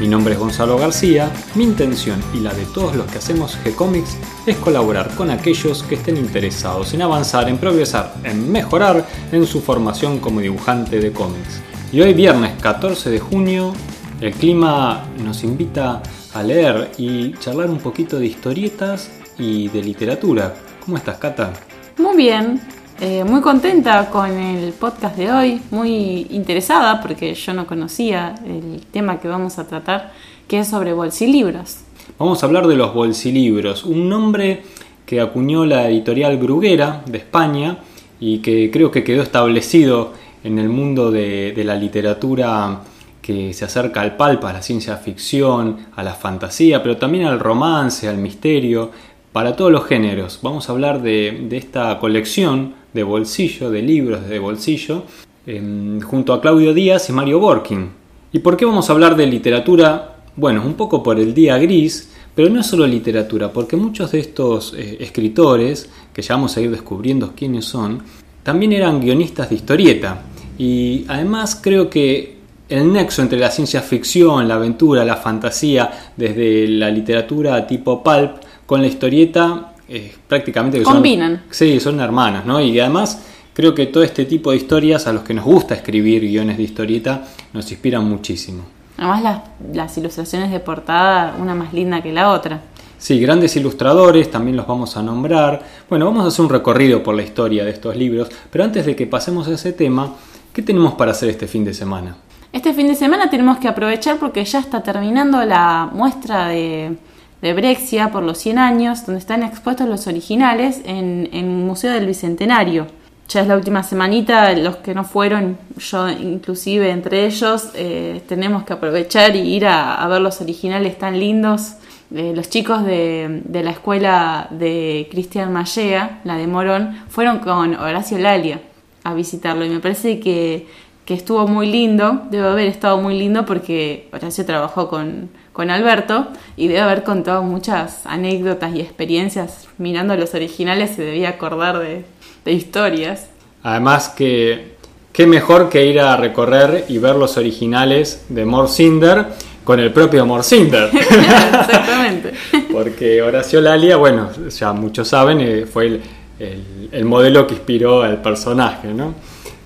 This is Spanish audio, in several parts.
Mi nombre es Gonzalo García, mi intención y la de todos los que hacemos G-Comics es colaborar con aquellos que estén interesados en avanzar, en progresar, en mejorar en su formación como dibujante de cómics. Y hoy viernes 14 de junio, el clima nos invita a leer y charlar un poquito de historietas y de literatura. ¿Cómo estás, Cata? Muy bien, eh, muy contenta con el podcast de hoy, muy interesada porque yo no conocía el tema que vamos a tratar, que es sobre bolsilibros. Vamos a hablar de los bolsilibros, un nombre que acuñó la editorial Bruguera de España y que creo que quedó establecido en el mundo de, de la literatura que se acerca al palpa, a la ciencia ficción, a la fantasía, pero también al romance, al misterio, para todos los géneros. Vamos a hablar de, esta colección de bolsillo, de libros de bolsillo, eh, junto a Claudio Díaz y Mario Borkin. ¿Y por qué vamos a hablar de literatura? Bueno, un poco por el día gris, pero no solo literatura, porque muchos de estos eh, escritores, que ya vamos a ir descubriendo quiénes son, también eran guionistas de historieta. Y además creo que el nexo entre la ciencia ficción, la aventura, la fantasía, desde la literatura tipo pulp, con la historieta, eh, prácticamente que Combinan. Son, sí, son hermanas, ¿no? Y además creo que todo este tipo de historias, a los que nos gusta escribir guiones de historieta, nos inspiran muchísimo. Además las, las ilustraciones de portada, una más linda que la otra. Sí, grandes ilustradores, también los vamos a nombrar. Bueno, vamos a hacer un recorrido por la historia de estos libros, pero antes de que pasemos a ese tema, ¿qué tenemos para hacer este fin de semana? Este fin de semana tenemos que aprovechar porque ya está terminando la muestra de, de Brexia por los 100 años, donde están expuestos los originales en, en el Museo del Bicentenario. Ya es la última semanita, los que no fueron, yo inclusive entre ellos, eh, tenemos que aprovechar y ir a, a ver los originales tan lindos. Eh, los chicos de, de, la escuela de Cristian Mallea, la de Morón, fueron con Horacio Lalia a visitarlo y me parece que, que estuvo muy lindo, debe haber estado muy lindo porque Horacio trabajó con, con Alberto y debe haber contado muchas anécdotas y experiencias mirando los originales, se debía acordar de, de historias. Además que qué mejor que ir a recorrer y ver los originales de Morcinder con el propio Morcinder. Exactamente. Porque Horacio Lalia, bueno, ya muchos saben, eh, fue el, el, el, modelo que inspiró al personaje, ¿no?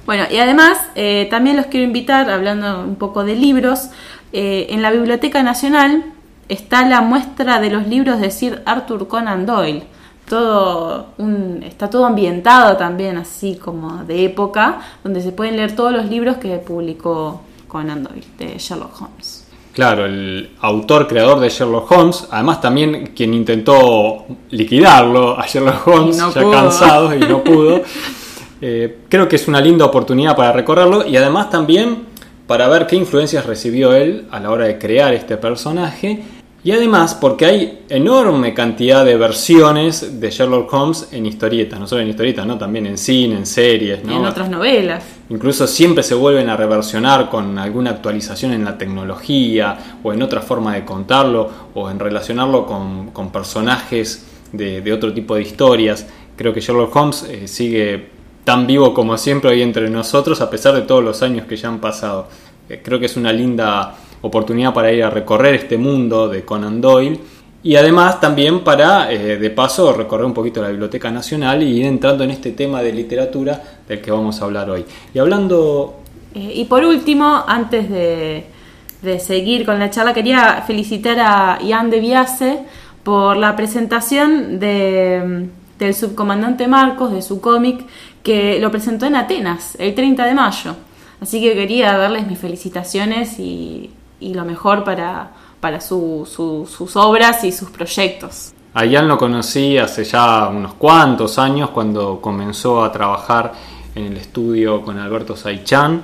Bueno, y además eh, también los quiero invitar, hablando un poco de libros, eh, en la Biblioteca Nacional está la muestra de los libros de Sir Arthur Conan Doyle. Todo un, está todo ambientado también así como de época, donde se pueden leer todos los libros que publicó Conan Doyle de Sherlock Holmes. Claro, el autor creador de Sherlock Holmes, además también quien intentó liquidarlo a Sherlock Holmes, no ya pudo. cansado y no pudo. Eh, creo que es una linda oportunidad para recorrerlo y además también para ver qué influencias recibió él a la hora de crear este personaje. Y además porque hay enorme cantidad de versiones de Sherlock Holmes en historietas, no solo en historietas, ¿no? también en cine, en series, ¿no? en otras novelas. Incluso siempre se vuelven a reversionar con alguna actualización en la tecnología o en otra forma de contarlo o en relacionarlo con, con personajes de, de, otro tipo de historias. Creo que Sherlock Holmes eh, sigue tan vivo como siempre hoy entre nosotros a pesar de todos los años que ya han pasado. Eh, creo que es una linda oportunidad para ir a recorrer este mundo de Conan Doyle y además también para, eh, de paso, recorrer un poquito la Biblioteca Nacional y ir entrando en este tema de literatura del que vamos a hablar hoy. Y hablando... Eh, y por último, antes de, de, seguir con la charla, quería felicitar a Ian de Biase por la presentación de, del subcomandante Marcos, de su cómic, que lo presentó en Atenas el 30 de mayo. Así que quería darles mis felicitaciones y, y lo mejor para, para su, su, sus obras y sus proyectos. A lo conocí hace ya unos cuantos años cuando comenzó a trabajar en el estudio con Alberto Saichan.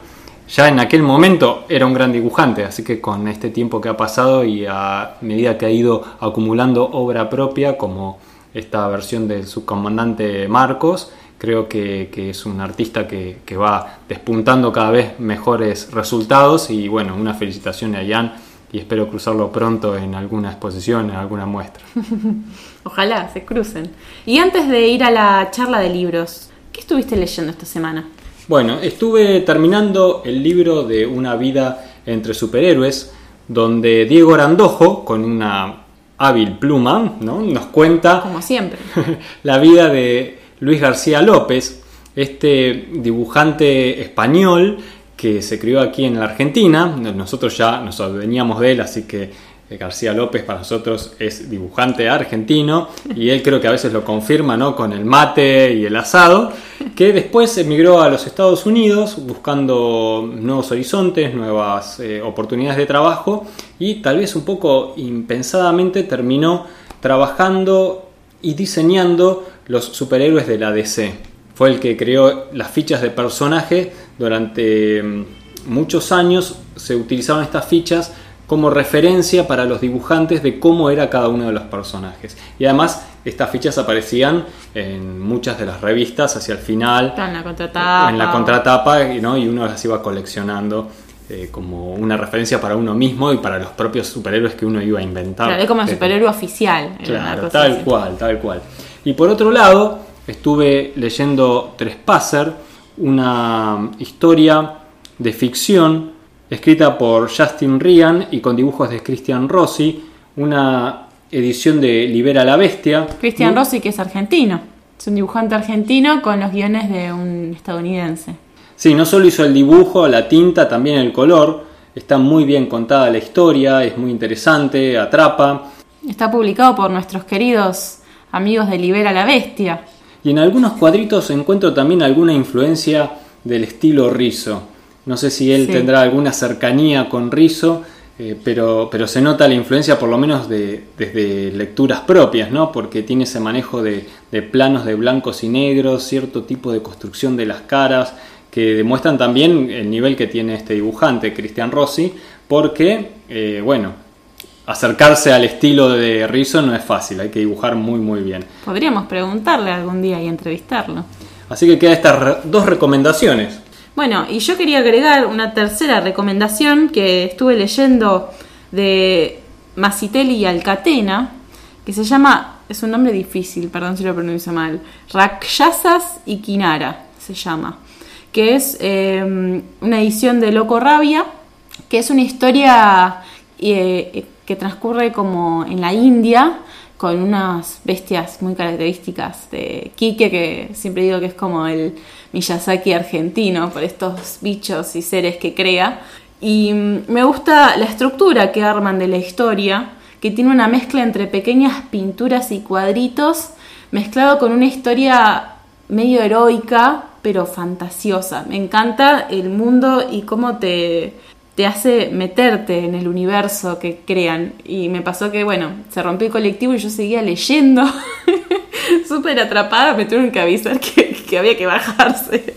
Ya en aquel momento era un gran dibujante, así que con este tiempo que ha pasado y a medida que ha ido acumulando obra propia como esta versión del subcomandante Marcos. Creo que, es un artista que, va despuntando cada vez mejores resultados y bueno, una felicitación a Jan y espero cruzarlo pronto en alguna exposición, en alguna muestra. Ojalá se crucen. Y antes de ir a la charla de libros, ¿qué estuviste leyendo esta semana? Bueno, estuve terminando el libro de Una vida entre superhéroes, donde Diego Arandojo, con una hábil pluma, ¿no? nos cuenta... Como siempre. la vida de Luis García López, este dibujante español que se crió aquí en la Argentina. Nosotros ya nos veníamos de él, así que eh, García López para nosotros es dibujante argentino y él creo que a veces lo confirma ¿no? con el mate y el asado, que después emigró a los Estados Unidos buscando nuevos horizontes, nuevas eh, oportunidades de trabajo y tal vez un poco impensadamente terminó trabajando y diseñando los superhéroes de la DC. Fue el que creó las fichas de personaje durante mm, muchos años se utilizaban estas fichas como referencia para los dibujantes de cómo era cada uno de los personajes. Y además estas fichas aparecían en muchas de las revistas hacia el final. En la contratapa. En la contratapa, ¿no? y uno las iba coleccionando eh, como una referencia para uno mismo y para los propios superhéroes que uno iba a inventar. Claro, es como el superhéroe oficial. Claro, tal cual, tal cual. Y por otro lado, estuve leyendo Trespasser, una historia de ficción escrita por Justin Ryan y con dibujos de Christian Rossi, una edición de Libera la Bestia. Christian Rossi, que es argentino, es un dibujante argentino con los guiones de un estadounidense. Sí, no solo hizo el dibujo, la tinta, también el color. Está muy bien contada la historia, es muy interesante, atrapa. Está publicado por nuestros queridos amigos de Libera la Bestia. Y en algunos cuadritos encuentro también alguna influencia del estilo Rizzo. No sé si él tendrá alguna cercanía con Rizzo, eh, pero, pero se nota la influencia por lo menos de, desde lecturas propias, ¿no? porque tiene ese manejo de, planos de blancos y negros, cierto tipo de construcción de las caras, que demuestran también el nivel que tiene este dibujante, Cristian Rossi, porque, eh, bueno, acercarse al estilo de Rizzo no es fácil, hay que dibujar muy muy bien. Podríamos preguntarle algún día y entrevistarlo. Así que quedan estas dos recomendaciones. Bueno, y yo quería agregar una tercera recomendación que estuve leyendo de Masitelli y Alcatena, que se llama, es un nombre difícil, perdón si lo pronuncio mal, Rakshasas y Kinara se llama, que es em, una edición de Loco Rabia, que es una historia eh, que transcurre como en la India, con unas bestias muy características de Kike, que siempre digo que es como el Miyazaki argentino, por estos bichos y seres que crea. Y mm, me gusta la estructura que arman de la historia, que tiene una mezcla entre pequeñas pinturas y cuadritos, mezclado con una historia medio heroica, pero fantasiosa. Me encanta el mundo y cómo te, te hace meterte en el universo que crean. Y me pasó que, bueno, se rompió el colectivo y yo seguía leyendo. Súper atrapada, me tuvieron que avisar que, que, había que bajarse.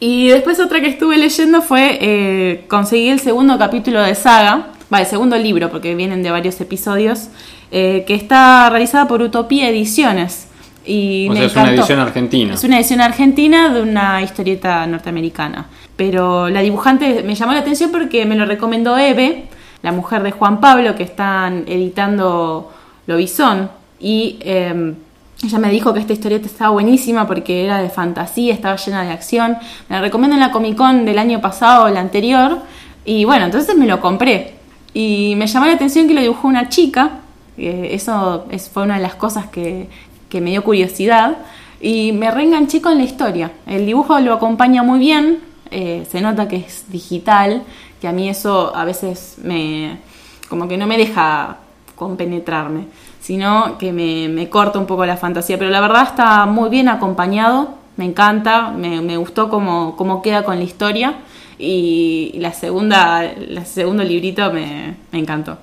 Y después otra que estuve leyendo fue eh, conseguí el segundo capítulo de Saga, va, el segundo libro, porque vienen de varios episodios, eh, que está realizada por Utopía Ediciones. Y o sea, es una edición argentina. Es una edición argentina de una historieta norteamericana. Pero la dibujante me llamó la atención porque me lo recomendó Eve, la mujer de Juan Pablo, que están editando Lobizón. Y em, ella me dijo que esta historieta estaba buenísima porque era de fantasía, estaba llena de acción. Me la recomiendo en la Comic Con del año pasado o la anterior. Y bueno, entonces me lo compré. Y me llamó la atención que lo dibujó una chica. eso es, fue una de las cosas que, que me dio curiosidad. Y me reenganché con la historia. El dibujo lo acompaña muy bien, eh, se nota que es digital, que a mí eso a veces me como que no me deja compenetrarme, sino que me, corta un poco la fantasía, pero la verdad está muy bien acompañado, me encanta, me, gustó cómo, cómo, queda con la historia y la segunda, el segundo librito me, encantó.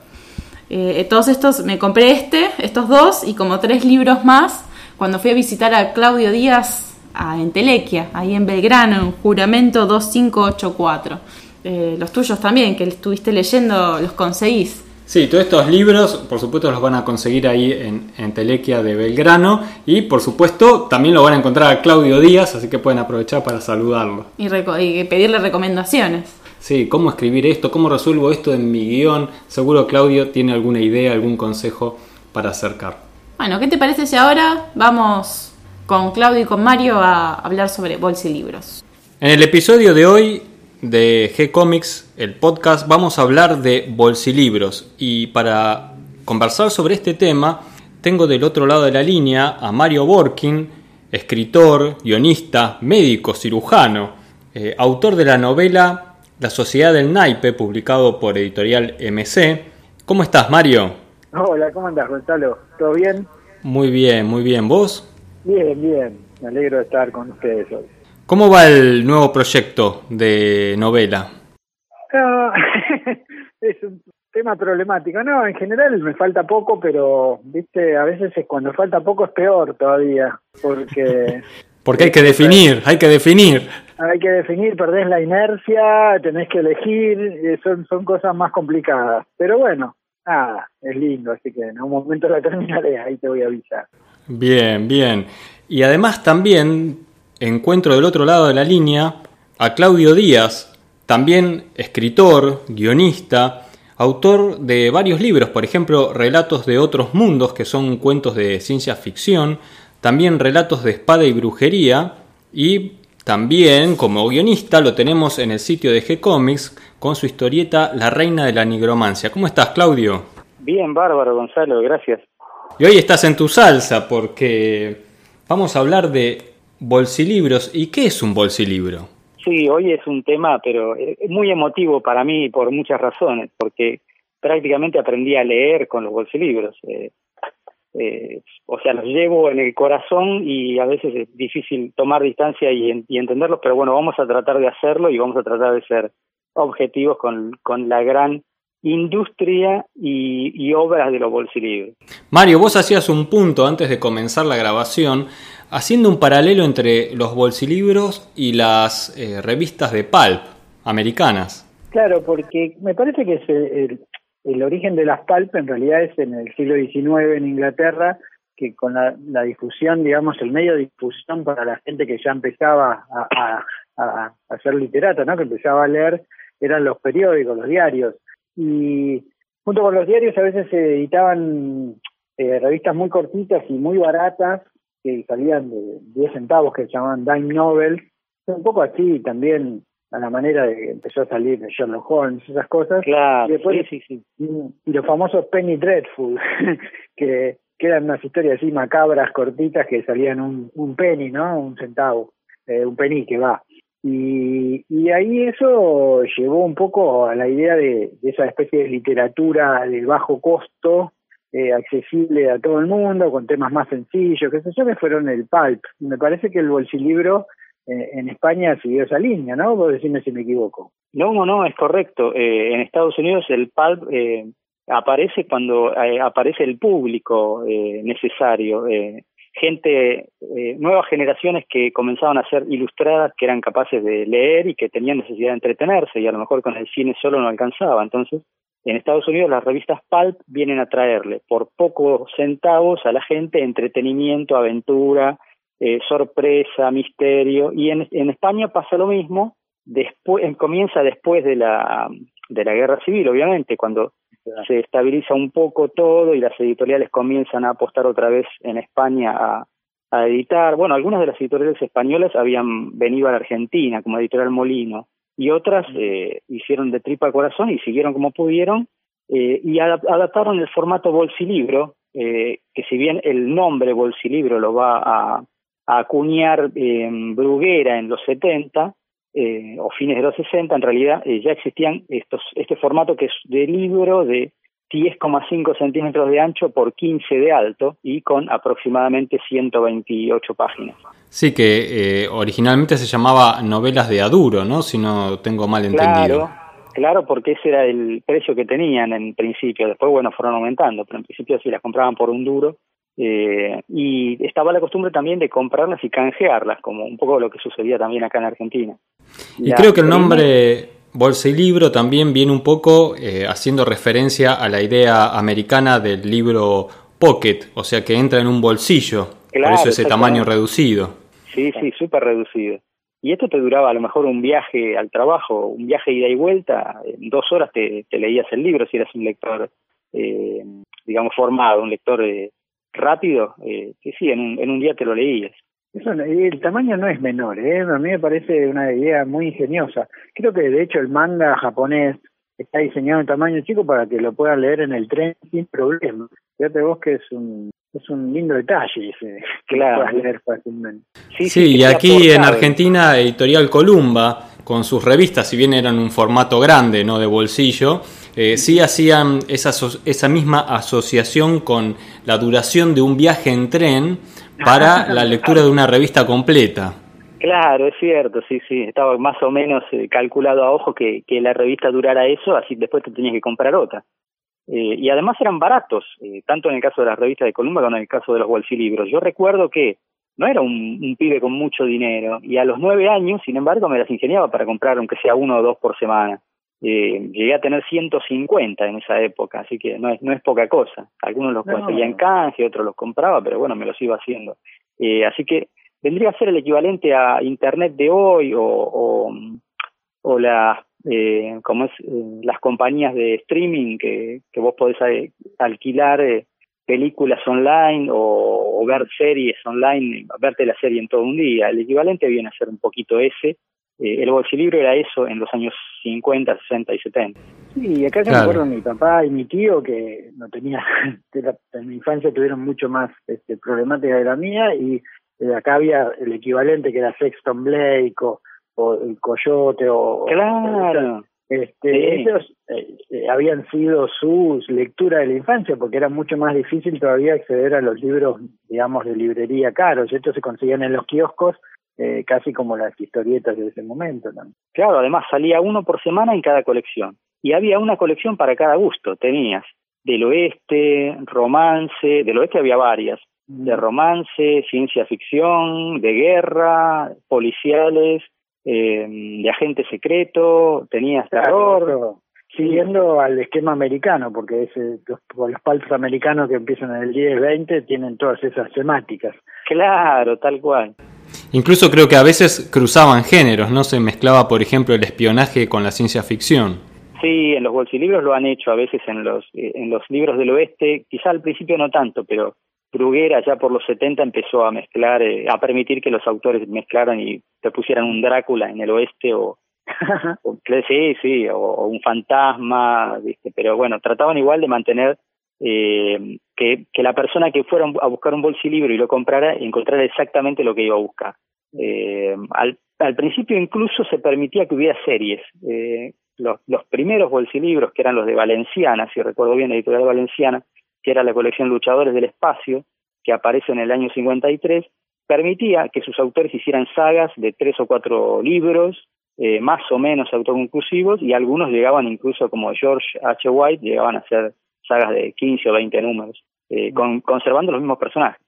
Eh, todos estos, me compré este, estos dos y como tres libros más cuando fui a visitar a Claudio Díaz a Entelequia, ahí en Belgrano, en Juramento 2584. Eh, los tuyos también, que estuviste leyendo, los conseguís. Sí, todos estos libros, por supuesto, los van a conseguir ahí en, en, Telequia de Belgrano y, por supuesto, también lo van a encontrar a Claudio Díaz, así que pueden aprovechar para saludarlo. Y, y pedirle recomendaciones. Sí, cómo escribir esto, cómo resuelvo esto en mi guion. Seguro Claudio tiene alguna idea, algún consejo para acercar. Bueno, ¿qué te parece si ahora vamos con Claudio y con Mario a hablar sobre bolsilibros? En el episodio de hoy de G-Comics, el podcast, vamos a hablar de bolsilibros. Y para conversar sobre este tema, tengo del otro lado de la línea a Mario Borkin, escritor, guionista, médico, cirujano, eh, autor de la novela La Sociedad del Naipe, publicado por editorial MC. ¿Cómo estás, Mario? Hola, ¿cómo andas, Gonzalo? ¿Todo bien? Muy bien, muy bien. ¿Vos? Bien, bien. Me alegro de estar con ustedes hoy. ¿Cómo va el nuevo proyecto de novela? es un tema problemático. No, en general me falta poco, pero, viste, a veces es cuando falta poco es peor todavía, porque... porque hay que definir, hay que definir. Hay que definir, perdés la inercia, tenés que elegir, son, son cosas más complicadas. Pero bueno, nada, es lindo, así que en un momento la terminaré, ahí te voy a avisar. Bien, bien. Y además también encuentro del otro lado de la línea a Claudio Díaz, también escritor, guionista, autor de varios libros, por ejemplo, Relatos de otros mundos, que son cuentos de ciencia ficción, también Relatos de espada y brujería, y también como guionista lo tenemos en el sitio de G-Comics con su historieta La Reina de la Nigromancia. ¿Cómo estás, Claudio? Bien, bárbaro, Gonzalo, gracias. Y hoy estás en tu salsa porque vamos a hablar de Bolsilibros. ¿Y qué es un bolsilibro? Sí, hoy es un tema, pero es muy emotivo para mí por muchas razones, porque prácticamente aprendí a leer con los bolsilibros. Eh, eh, o sea, los llevo en el corazón y a veces es difícil tomar distancia y, y entenderlos, pero bueno, vamos a tratar de hacerlo y vamos a tratar de ser objetivos con, con la gran industria y, y obras de los bolsilibros. Mario, vos hacías un punto antes de comenzar la grabación haciendo un paralelo entre los bolsilibros y las eh, revistas de pulp americanas. Claro, porque me parece que es el, origen de las pulp en realidad es en el siglo XIX en Inglaterra, que con la, difusión, digamos, el medio de difusión para la gente que ya empezaba a, ser literato, ¿no? que empezaba a leer, eran los periódicos, los diarios. Y junto con los diarios a veces se editaban eh, revistas muy cortitas y muy baratas que salían de 10 centavos que se llamaban Dime Novels, un poco así también a la manera de que empezó a salir Sherlock Holmes, esas cosas. Claro, y después, sí, sí, Y los famosos Penny Dreadful, que, que eran unas historias así macabras, cortitas, que salían un, un penny, ¿no? Un centavo, eh, un penny que va. Y, y ahí eso llevó un poco a la idea de, de esa especie de literatura de bajo costo, eh, accesible a todo el mundo, con temas más sencillos, que sé yo, que fueron el pulp. Me parece que el bolsilibro en España siguió esa línea, ¿no? Vos decime si me equivoco. No, no, es correcto. Eh, en Estados Unidos el pulp eh, aparece cuando eh, aparece el público eh, necesario. Eh, gente, eh, nuevas generaciones que comenzaban a ser ilustradas, que eran capaces de leer y que tenían necesidad de entretenerse y a lo mejor con el cine solo no alcanzaba. Entonces, en Estados Unidos las revistas pulp vienen a traerle por pocos centavos a la gente entretenimiento, aventura, eh, sorpresa, misterio. Y en, en España pasa lo mismo. Después comienza después de la de la guerra civil, obviamente, cuando se estabiliza un poco todo y las editoriales comienzan a apostar otra vez en España a, a editar. Bueno, algunas de las editoriales españolas habían venido a la Argentina, como Editorial Molino, y otras eh, hicieron de tripa corazón y siguieron como pudieron eh, y adaptaron el formato bolsilibro, eh, que si bien el nombre bolsilibro lo va a, a acuñar eh, Bruguera en los 70 eh, o fines de los 60, en realidad eh, ya existían estos este formato que es de libro de 10,5 centímetros de ancho por 15 de alto y con aproximadamente 128 páginas. Sí, que eh, originalmente se llamaba novelas de Aduro, ¿no? Si no tengo mal entendido. Claro, claro, porque ese era el precio que tenían en principio. Después, bueno, fueron aumentando, pero en principio sí las compraban por un duro. Eh, y estaba la costumbre también de comprarlas y canjearlas, como un poco lo que sucedía también acá en Argentina. Y la creo que el nombre bolsilibro también viene un poco eh, haciendo referencia a la idea americana del libro pocket, o sea que entra en un bolsillo, por eso ese tamaño reducido. Sí, sí, súper reducido. Y esto te duraba a lo mejor un viaje al trabajo, un viaje ida y vuelta, en dos horas te, leías el libro si eras un lector, eh, digamos, formado, un lector eh, rápido, eh, que sí, en un, en un día te lo leías. Eso, el tamaño no es menor, ¿eh? a mí me parece una idea muy ingeniosa. Creo que de hecho el manga japonés está diseñado en tamaño chico para que lo puedan leer en el tren sin problema. Fíjate vos que es un es un lindo detalle ese, que claro. puedas leer fácilmente. Sí, y aquí en Argentina Editorial Columba, con sus revistas, si bien eran un formato grande, no de bolsillo, eh, sí hacían esa, esa misma asociación con la duración de un viaje en tren para la lectura de una revista completa. Claro, es cierto, sí, sí, estaba más o menos eh, calculado a ojo que, que la revista durara eso, así después te tenías que comprar otra. Eh, y además eran baratos, eh, tanto en el caso de las revistas de Columba como en el caso de los bolsilibros. Yo recuerdo que no era un, un, pibe con mucho dinero y a los nueve años, sin embargo, me las ingeniaba para comprar aunque sea uno o dos por semana. Eh, llegué a tener 150 en esa época, así que no es, no es poca cosa. Algunos los conseguía en canje, otros los compraba, pero bueno, me los iba haciendo. Eh, así que vendría a ser el equivalente a Internet de hoy o, o, o las eh, como es eh, las compañías de streaming que, que vos podés alquilar eh, películas online o, ver series online, verte la serie en todo un día. El equivalente viene a ser un poquito ese. El bolsilibro era eso en los años 50, 60 y 70. Sí, acá yo me acuerdo mi papá y mi tío que no tenía, en mi infancia tuvieron mucho más este, problemática de la mía y acá había el equivalente que era Sexton Blake o o el Coyote o... Claro. Este, Ellos eh, eh, habían sido sus lecturas de la infancia porque era mucho más difícil todavía acceder a los libros, digamos, de librería caros. Estos se conseguían en los kioscos eh, casi como las historietas de ese momento también. Claro, además salía uno por semana en cada colección. Y había una colección para cada gusto. Tenías del oeste, romance, del oeste había varias, de mm. romance, ciencia ficción, de guerra, policiales, eh, de agente secreto, tenía terror. Siguiendo al esquema americano, porque ese, los, los americanos que empiezan en el 10-20 tienen todas esas temáticas. Claro, tal cual. Incluso creo que a veces cruzaban géneros, ¿no? Se mezclaba, por ejemplo, el espionaje con la ciencia ficción. Sí, en los bolsilibros lo han hecho a veces en los, eh, en los libros del oeste, quizá al principio no tanto, pero Bruguera ya por los 70 empezó a mezclar, eh, a permitir que los autores mezclaran y te pusieran un Drácula en el oeste o, sí, sí, o, un fantasma, ¿viste? pero bueno, trataban igual de mantener eh, que, la persona que fuera a buscar un bolsilibro y lo comprara encontrara exactamente lo que iba a buscar. Eh, al, al principio incluso se permitía que hubiera series. Eh, los, los primeros bolsilibros, que eran los de Valenciana, si recuerdo bien, la editorial Valenciana, que era la colección Luchadores del Espacio, que aparece en el año 53, permitía que sus autores hicieran sagas de tres o cuatro libros, eh, más o menos autoconclusivos, y algunos llegaban incluso, como George H. White, llegaban a ser sagas de 15 o 20 números, eh, con, conservando los mismos personajes.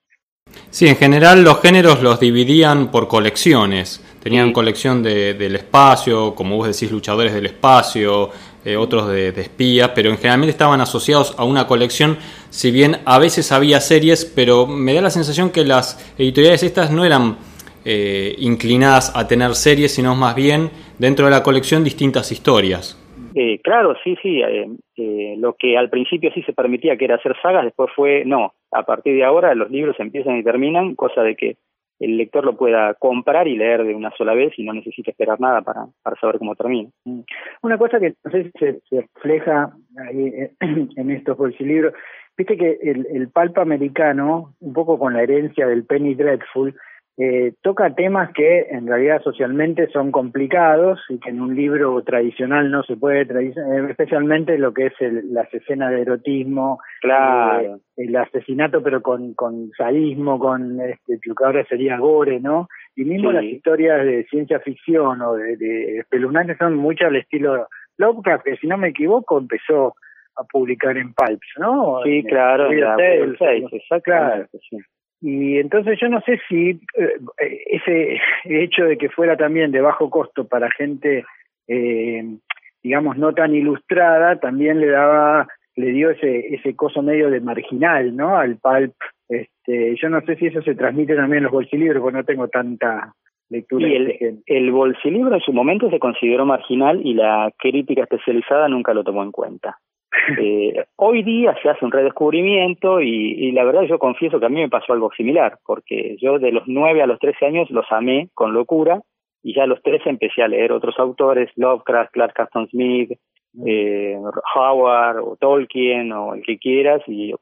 Sí, en general los géneros los dividían por colecciones. Tenían colección de, del espacio, como vos decís, luchadores del espacio, eh, otros de, espías, pero en general estaban asociados a una colección, si bien a veces había series, pero me da la sensación que las editoriales estas no eran eh, inclinadas a tener series, sino más bien dentro de la colección distintas historias. Eh, claro, sí, sí. lo que al principio sí se permitía que era hacer sagas, después fue no. A partir de ahora los libros empiezan y terminan, cosa de que el lector lo pueda comprar y leer de una sola vez y no necesita esperar nada para, para saber cómo termina. Mm. Una cosa que no sé si se, refleja ahí eh, en estos bolsilibros, viste que el, el palpa americano, un poco con la herencia del Penny Dreadful, eh, toca temas que en realidad socialmente son complicados y que en un libro tradicional no se puede, eh, especialmente lo que es las escenas de erotismo, claro. Eh, el asesinato pero con, con sadismo, con este, lo que ahora sería gore, ¿no? Y mismo las historias de ciencia ficción o de, de son muchas al estilo Lovecraft, que si no me equivoco empezó a publicar en Pulps, ¿no? Sí, claro, en claro. Sí. Y entonces yo no sé si eh, ese hecho de que fuera también de bajo costo para gente eh, digamos, no tan ilustrada, también le daba, le dio ese, ese coso medio de marginal, ¿no? Al pulp. Este, yo no sé si eso se transmite también en los bolsilibros, porque no tengo tanta lectura. Y el, el bolsilibro en su momento se consideró marginal y la crítica especializada nunca lo tomó en cuenta. Eh, hoy día se hace un redescubrimiento y, y, la verdad yo confieso que a mí me pasó algo similar, porque yo de los 9 a los 13 años los amé con locura y ya a los 13 empecé a leer otros autores, Lovecraft, Clark Caston Smith, eh, Howard o Tolkien o el que quieras y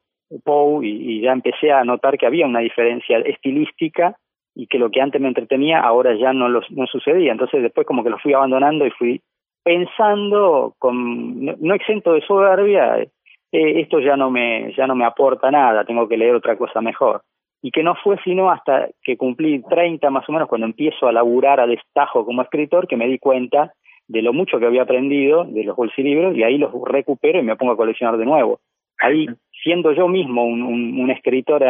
Poe y, y ya empecé a notar que había una diferencia estilística y que lo que antes me entretenía ahora ya no, los, no sucedía. Entonces después como que lo fui abandonando y fui pensando con no, exento de soberbia eh, esto ya no me ya no me aporta nada tengo que leer otra cosa mejor. Y que no fue sino hasta que cumplí 30 más o menos cuando empiezo a laburar a destajo como escritor que me di cuenta de lo mucho que había aprendido de los bolsilibros y ahí los recupero y me pongo a coleccionar de nuevo. Ahí siendo yo mismo un, un, un escritor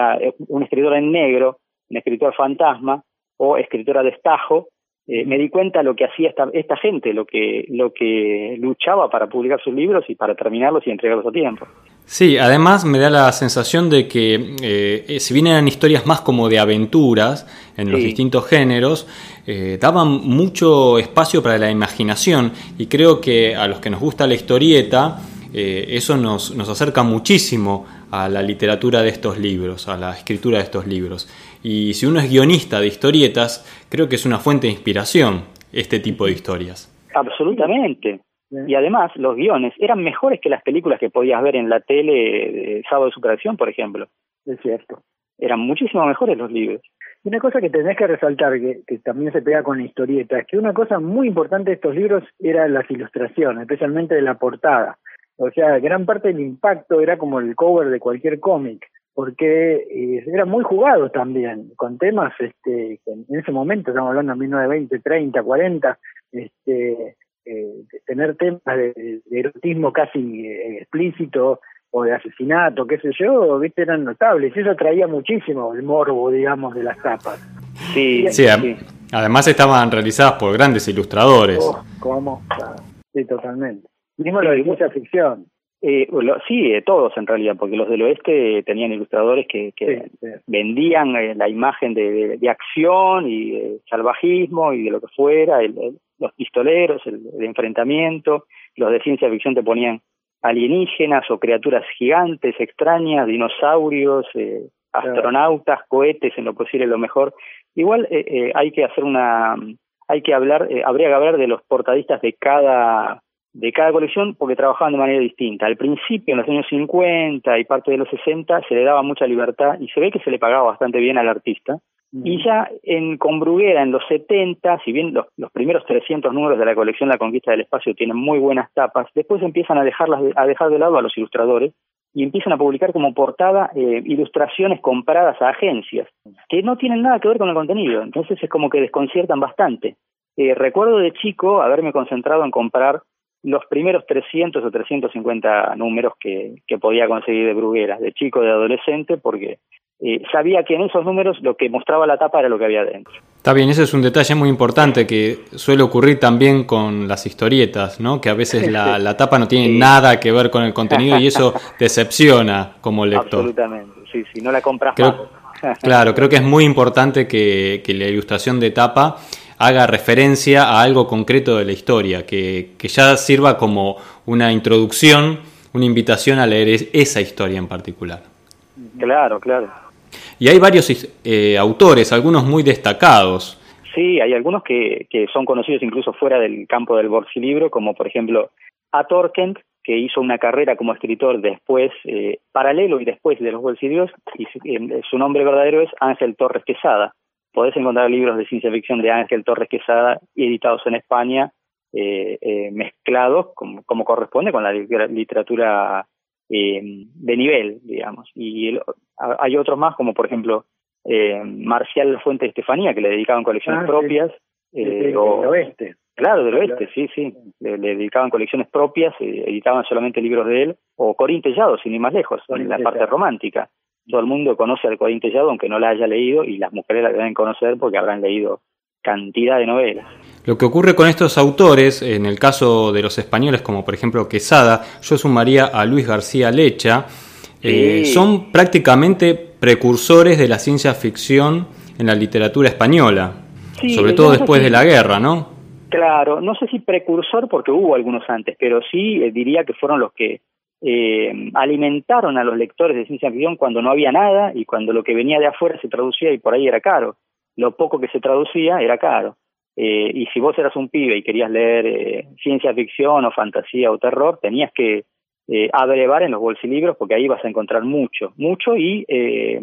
un escritor en negro un escritor fantasma o escritora a destajo eh, me di cuenta lo que hacía esta, esta gente, lo que, lo que luchaba para publicar sus libros y para terminarlos y entregarlos a tiempo. Sí, además me da la sensación de que eh, si bien eran historias más como de aventuras en los distintos géneros, eh, daban mucho espacio para la imaginación y creo que a los que nos gusta la historieta, eh, eso nos, nos acerca muchísimo a la literatura de estos libros, a la escritura de estos libros. Y si uno es guionista de historietas, creo que es una fuente de inspiración este tipo de historias. Absolutamente. Y además, los guiones eran mejores que las películas que podías ver en la tele de Sábado de Superacción, por ejemplo. Es cierto. Eran muchísimo mejores los libros. Y una cosa que tenés que resaltar, que, que, también se pega con la historieta, es que una cosa muy importante de estos libros era las ilustraciones, especialmente de la portada. O sea, gran parte del impacto era como el cover de cualquier cómic porque eh, eran muy jugados también, con temas este, que en ese momento, estamos hablando de 1920, 30, 40, este, eh, tener temas de, de, erotismo casi eh, explícito o de asesinato, qué sé yo, viste, eran notables. Y eso traía muchísimo el morbo, digamos, de las tapas. Sí, sí, sí. además estaban realizadas por grandes ilustradores. Oh, ¿Cómo? Sí, totalmente. Mismo lo de mucha ficción. Eh, lo, sí, eh, todos en realidad, porque los del oeste tenían ilustradores que, que sí, sí. vendían eh, la imagen de, de, de, acción y de salvajismo y de lo que fuera, el, el, los pistoleros, el, el, enfrentamiento, los de ciencia ficción te ponían alienígenas o criaturas gigantes, extrañas, dinosaurios, eh, astronautas, cohetes, en lo posible lo mejor. Igual hay que hacer una, hay que hablar, habría que hablar de los portadistas de cada de cada colección porque trabajaban de manera distinta. Al principio, en los años 50 y parte de los 60, se le daba mucha libertad y se ve que se le pagaba bastante bien al artista. Mm. Y ya en con Bruguera, en los 70, si bien los, los, primeros 300 números de la colección La Conquista del Espacio tienen muy buenas tapas, después empiezan a, dejarlas de, a dejar de lado a los ilustradores y empiezan a publicar como portada eh, ilustraciones compradas a agencias que no tienen nada que ver con el contenido. Entonces es como que desconciertan bastante. Eh, recuerdo de chico haberme concentrado en comprar los primeros 300 o 350 números que, que podía conseguir de Bruguera, de chico, de adolescente, porque eh, sabía que en esos números lo que mostraba la tapa era lo que había dentro. Está bien, ese es un detalle muy importante que suele ocurrir también con las historietas, ¿no? Que a veces la, la tapa no tiene sí. nada que ver con el contenido y eso decepciona como lector. Absolutamente, sí, si no la compras creo, más. claro, creo que es muy importante que, que la ilustración de tapa haga referencia a algo concreto de la historia, que, que ya sirva como una introducción, una invitación a leer esa historia en particular. Claro, claro. Y hay varios eh, autores, algunos muy destacados. Sí, hay algunos que, que son conocidos incluso fuera del campo del bolsilibro, como por ejemplo A. Torkent, que hizo una carrera como escritor después, eh, paralelo y después de los bolsilibros, y su, eh, su nombre verdadero es Ángel Torres Quesada podés encontrar libros de ciencia ficción de Ángel Torres Quesada editados en España, eh, eh, mezclados como, como, corresponde con la literatura eh, de nivel, digamos. Y el, hay otros más, como por ejemplo eh, Marcial Fuente de Estefanía, que le dedicaban colecciones ah, propias. Sí. Eh, o, del oeste. Claro, del oeste, sí, sí. Le, le dedicaban colecciones propias, editaban solamente libros de él. O Corín Tellado, sin ir más lejos, en la parte romántica todo el mundo conoce al Corín Tellado, aunque no la haya leído, y las mujeres la deben conocer porque habrán leído cantidad de novelas. Lo que ocurre con estos autores, en el caso de los españoles, como por ejemplo Quesada, yo sumaría a Luis García Lecha, eh, son prácticamente precursores de la ciencia ficción en la literatura española, sobre todo después de la guerra, ¿no? Claro, no sé si precursor porque hubo algunos antes, pero sí eh, diría que fueron los que eh, alimentaron a los lectores de ciencia ficción cuando no había nada y cuando lo que venía de afuera se traducía y por ahí era caro. Lo poco que se traducía era caro. Eh, y si vos eras un pibe y querías leer eh, ciencia ficción o fantasía o terror, tenías que eh, abrevar en los bolsilibros porque ahí vas a encontrar mucho, mucho y eh,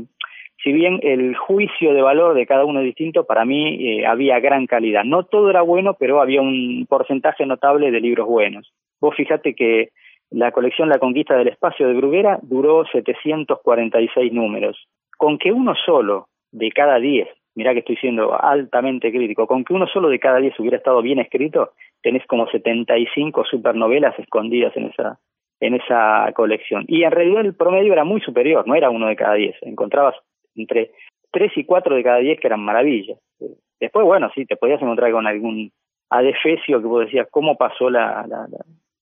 si bien el juicio de valor de cada uno es distinto, para mí eh, había gran calidad. No todo era bueno, pero había un porcentaje notable de libros buenos. Vos fijate que la colección La Conquista del Espacio de Bruguera duró 746 números. Con que uno solo de cada 10 mirá que estoy siendo altamente crítico, con que uno solo de cada diez hubiera estado bien escrito, tenés como 75 supernovelas escondidas en esa, en esa colección. Y en realidad el promedio era muy superior, no era uno de cada diez, encontrabas entre tres y cuatro de cada diez que eran maravillas. Después, bueno, sí, te podías encontrar con algún adefesio que vos decías, ¿cómo pasó la, la,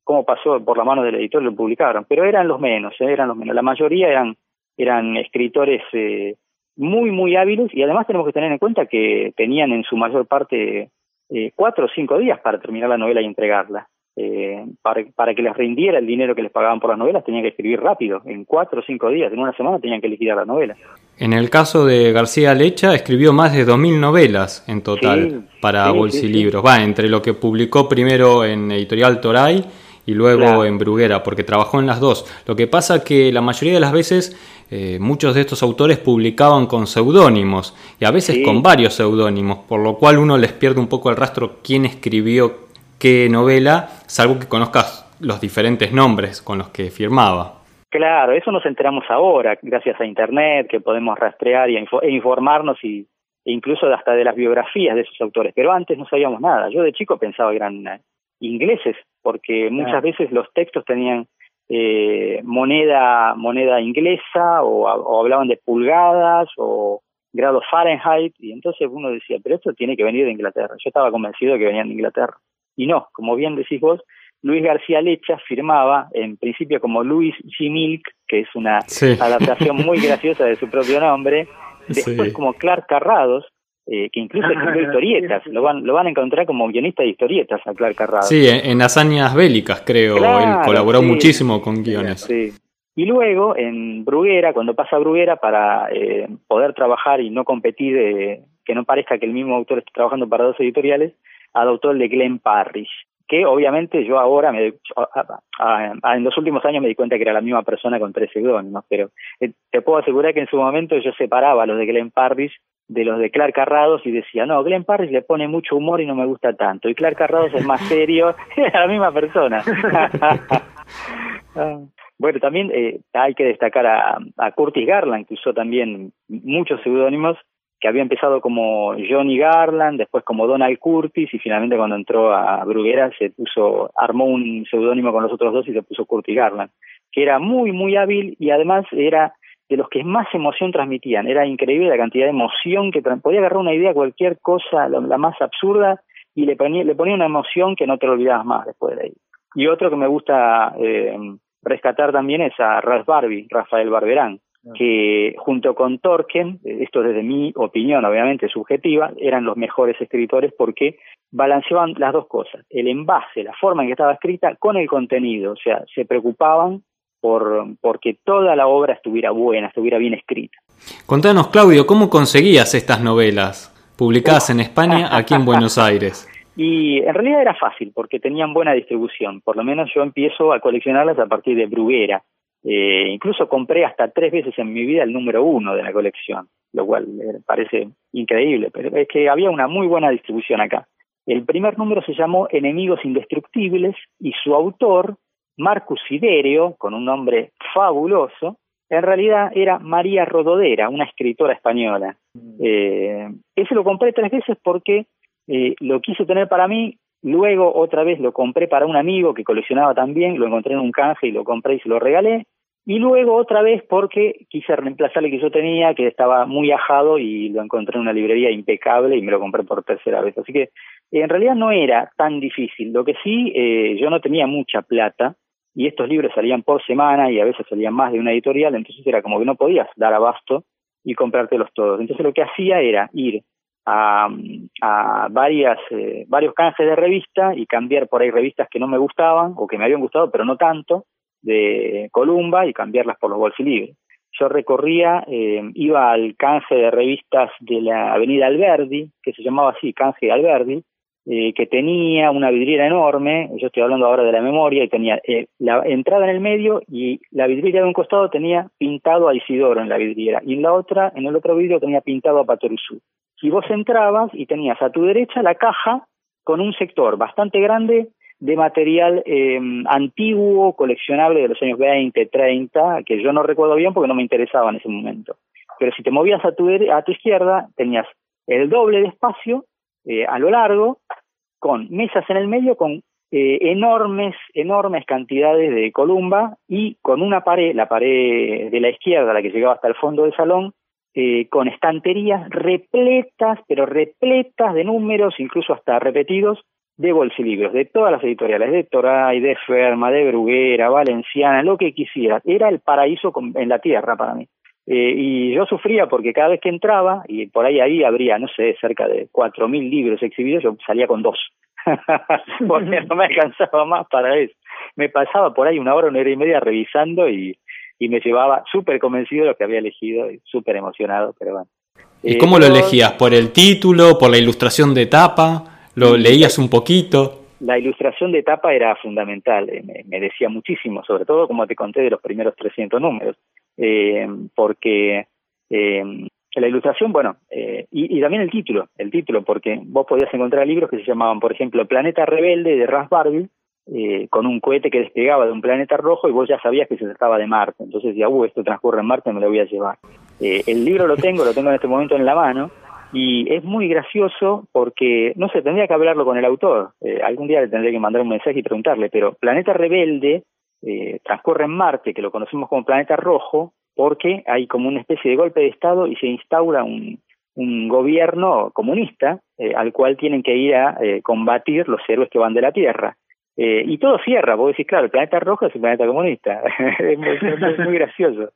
cómo pasó por la mano del editor lo publicaron? Pero eran los menos, ¿eh? eran los menos. La mayoría eran, eran escritores eh, muy, muy hábiles y además tenemos que tener en cuenta que tenían en su mayor parte eh, cuatro o cinco días para terminar la novela y entregarla. Eh, para, para que les rindiera el dinero que les pagaban por las novelas, tenían que escribir rápido, en cuatro o cinco días, en una semana tenían que liquidar la novela. En el caso de García Lecha, escribió más de 2.000 novelas en total para sí, Bolsilibros, va, entre lo que publicó primero en Editorial Toray y luego claro. en Bruguera, porque trabajó en las dos. Lo que pasa que la mayoría de las veces eh, muchos de estos autores publicaban con seudónimos y a veces sí. con varios seudónimos, por lo cual uno les pierde un poco el rastro quién escribió qué novela, salvo que conozcas los diferentes nombres con los que firmaba. Claro, eso nos enteramos ahora, gracias a Internet, que podemos rastrear y e informarnos y e incluso hasta de las biografías de esos autores, pero antes no sabíamos nada. Yo de chico pensaba que eran eh, ingleses, porque muchas veces los textos tenían eh, moneda moneda inglesa o, o, hablaban de pulgadas o grados Fahrenheit y entonces uno decía pero esto tiene que venir de Inglaterra yo estaba convencido de que venían de Inglaterra y no como bien decís vos Luis García Lecha firmaba en principio como Luis G. Milk que es una sí. adaptación muy graciosa de su propio nombre después sí. como Clark Carrados eh, que incluso escribió historietas, lo van, lo van a encontrar como guionista de historietas a Clark Carrado. Sí, en, en hazañas bélicas creo, claro, él colaboró sí, muchísimo con guiones. Sí. Y luego en Bruguera, cuando pasa a Bruguera para eh, poder trabajar y no competir, eh, que no parezca que el mismo autor esté trabajando para dos editoriales, adoptó el de Glenn Parrish, que obviamente yo ahora, me, a, a, a, en los últimos años me di cuenta que era la misma persona con tres seudónimos, pero eh, te puedo asegurar que en su momento yo separaba los de Glenn Parrish de los de Clark Carrados y decía, no, Glenn Parrish le pone mucho humor y no me gusta tanto. Y Clark Carrados es más serio, era la misma persona. bueno, también eh, hay que destacar a, a Curtis Garland, que usó también muchos seudónimos, que había empezado como Johnny Garland, después como Donald Curtis, y finalmente cuando entró a Bruguera se puso, armó un seudónimo con los otros dos y se puso Curtis Garland, que era muy, muy hábil y además era de los que más emoción transmitían. Era increíble la cantidad de emoción que podía agarrar una idea, cualquier cosa, la, la, más absurda, y le ponía, le ponía una emoción que no te lo olvidabas más después de ahí. Y otro que me gusta eh, rescatar también es a Ralph Barbie, Rafael Barberán, que junto con Torken, esto desde mi opinión obviamente subjetiva, eran los mejores escritores porque balanceaban las dos cosas, el envase, la forma en que estaba escrita con el contenido, o sea, se preocupaban por porque toda la obra estuviera buena, estuviera bien escrita. Contanos, Claudio, ¿cómo conseguías estas novelas publicadas en España, aquí en Buenos Aires? Y en realidad era fácil, porque tenían buena distribución. Por lo menos yo empiezo a coleccionarlas a partir de Bruguera. Eh, incluso compré hasta tres veces en mi vida el número uno de la colección, lo cual eh, parece increíble, pero es que había una muy buena distribución acá. El primer número se llamó Enemigos Indestructibles y su autor Marcus Siderio, con un nombre fabuloso, en realidad era María Rododera, una escritora española. Eh, ese lo compré tres veces porque eh, lo quise tener para mí, luego otra vez lo compré para un amigo que coleccionaba también, lo encontré en un canje y lo compré y se lo regalé, y luego otra vez porque quise reemplazar el que yo tenía, que estaba muy ajado y lo encontré en una librería impecable y me lo compré por tercera vez. Así que En realidad no era tan difícil, lo que sí, eh, yo no tenía mucha plata y estos libros salían por semana y a veces salían más de una editorial, entonces era como que no podías dar abasto y comprártelos todos. Entonces lo que hacía era ir a, varias, eh, varios canjes de revista y cambiar por ahí revistas que no me gustaban o que me habían gustado, pero no tanto, de Columba y cambiarlas por los bolsilibros. Yo recorría, eh, iba al canje de revistas de la Avenida Alberdi, que se llamaba así, canje Alberdi, eh, que tenía una vidriera enorme, yo estoy hablando ahora de la memoria, y tenía eh, la entrada en el medio y la vidriera de un costado tenía pintado a Isidoro en la vidriera, y en la otra, en el otro vidrio tenía pintado a Patoruzú. Y vos entrabas y tenías a tu derecha la caja con un sector bastante grande de material eh, antiguo, coleccionable de los años 20, 30, que yo no recuerdo bien porque no me interesaba en ese momento. Pero si te movías a tu, a tu izquierda, tenías el doble de espacio eh, a lo largo, con mesas en el medio, con eh, enormes, enormes cantidades de columba y con una pared, la pared de la izquierda, la que llegaba hasta el fondo del salón, eh, con estanterías repletas, pero repletas de números, incluso hasta repetidos, de bolsilibros, de todas las editoriales, de Toray, de Ferma, de Bruguera, Valenciana, lo que quisiera. Era el paraíso en la tierra para mí. Eh, y yo sufría porque cada vez que entraba, y por ahí ahí habría, no sé, cerca de cuatro mil libros exhibidos, yo salía con dos. porque no me alcanzaba más para eso. Me pasaba por ahí una hora, una hora y media revisando y y me llevaba súper convencido de lo que había elegido y súper emocionado, pero bueno. ¿Y eh, cómo lo elegías? ¿Por el título? ¿Por la ilustración de tapa? ¿Lo leías un poquito? La ilustración de tapa era fundamental, eh, me, decía muchísimo, sobre todo como te conté de los primeros 300 números, eh, porque la ilustración, bueno, y, y, también el título, el título, porque vos podías encontrar libros que se llamaban, por ejemplo, Planeta Rebelde de Ras Barbie, eh, con un cohete que despegaba de un planeta rojo y vos ya sabías que se trataba de Marte. Entonces decía, uh, esto transcurre en Marte, me lo voy a llevar. Eh, el libro lo tengo, lo tengo en este momento en la mano y es muy gracioso porque, no sé, tendría que hablarlo con el autor. Eh, algún día le tendré que mandar un mensaje y preguntarle, pero Planeta Rebelde transcurre en Marte, que lo conocemos como Planeta Rojo, porque hay como una especie de golpe de Estado y se instaura un, un gobierno comunista al cual tienen que ir a combatir los héroes que van de la Tierra. Eh, y todo cierra, vos decís, claro, el planeta rojo es un planeta comunista, es, muy, gracioso.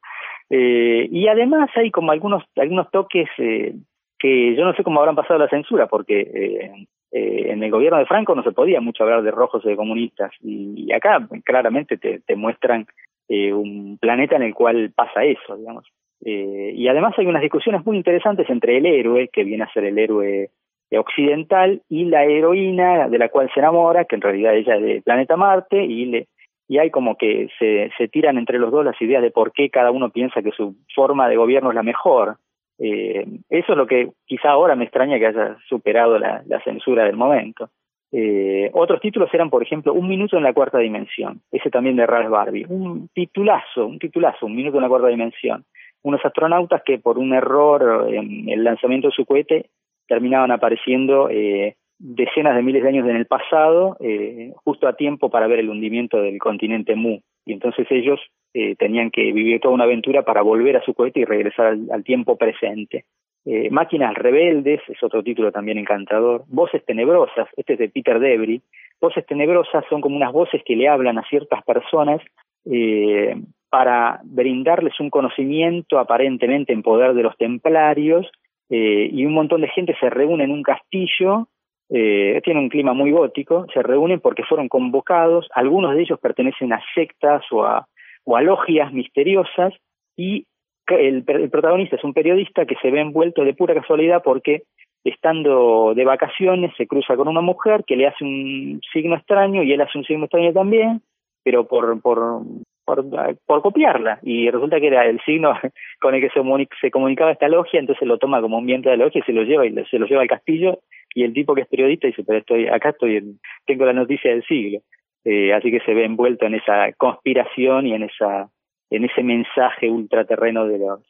Eh, y además hay como algunos, algunos toques eh, que yo no sé cómo habrán pasado la censura, porque eh, eh, en el gobierno de Franco no se podía mucho hablar de rojos y de comunistas, y, acá claramente te, te muestran eh, un planeta en el cual pasa eso, digamos. Eh, y además hay unas discusiones muy interesantes entre el héroe, que viene a ser el héroe occidental y la heroína de la cual se enamora, que en realidad ella es de planeta Marte, y, le, y hay como que se, se tiran entre los dos las ideas de por qué cada uno piensa que su forma de gobierno es la mejor. Eh, eso es lo que quizá ahora me extraña que haya superado la, la censura del momento. Eh, otros títulos eran, por ejemplo, Un minuto en la cuarta dimensión, ese también de Ralph Barbie, un titulazo, un titulazo, Un minuto en la cuarta dimensión. Unos astronautas que por un error en el lanzamiento de su cohete terminaban apareciendo eh, decenas de miles de años en el pasado, eh, justo a tiempo para ver el hundimiento del continente Mu. Y entonces ellos eh, tenían que vivir toda una aventura para volver a su cohete y regresar al, tiempo presente. Eh, Máquinas Rebeldes es otro título también encantador. Voces Tenebrosas, este es de Peter Debris. Voces Tenebrosas son como unas voces que le hablan a ciertas personas eh, para brindarles un conocimiento aparentemente en poder de los templarios eh, y un montón de gente se reúne en un castillo, tiene un clima muy gótico, se reúnen porque fueron convocados, algunos de ellos pertenecen a sectas o a, o a logias misteriosas y el, el protagonista es un periodista que se ve envuelto de pura casualidad porque estando de vacaciones se cruza con una mujer que le hace un signo extraño y él hace un signo extraño también, pero por, por, por, copiarla y resulta que era el signo con el que se, comunicaba esta logia, entonces lo toma como un viento de la logia y se lo lleva y se lo lleva al castillo y el tipo que es periodista dice, pero estoy acá estoy tengo la noticia del siglo. Eh, así que se ve envuelto en esa conspiración y en esa en ese mensaje ultraterreno de los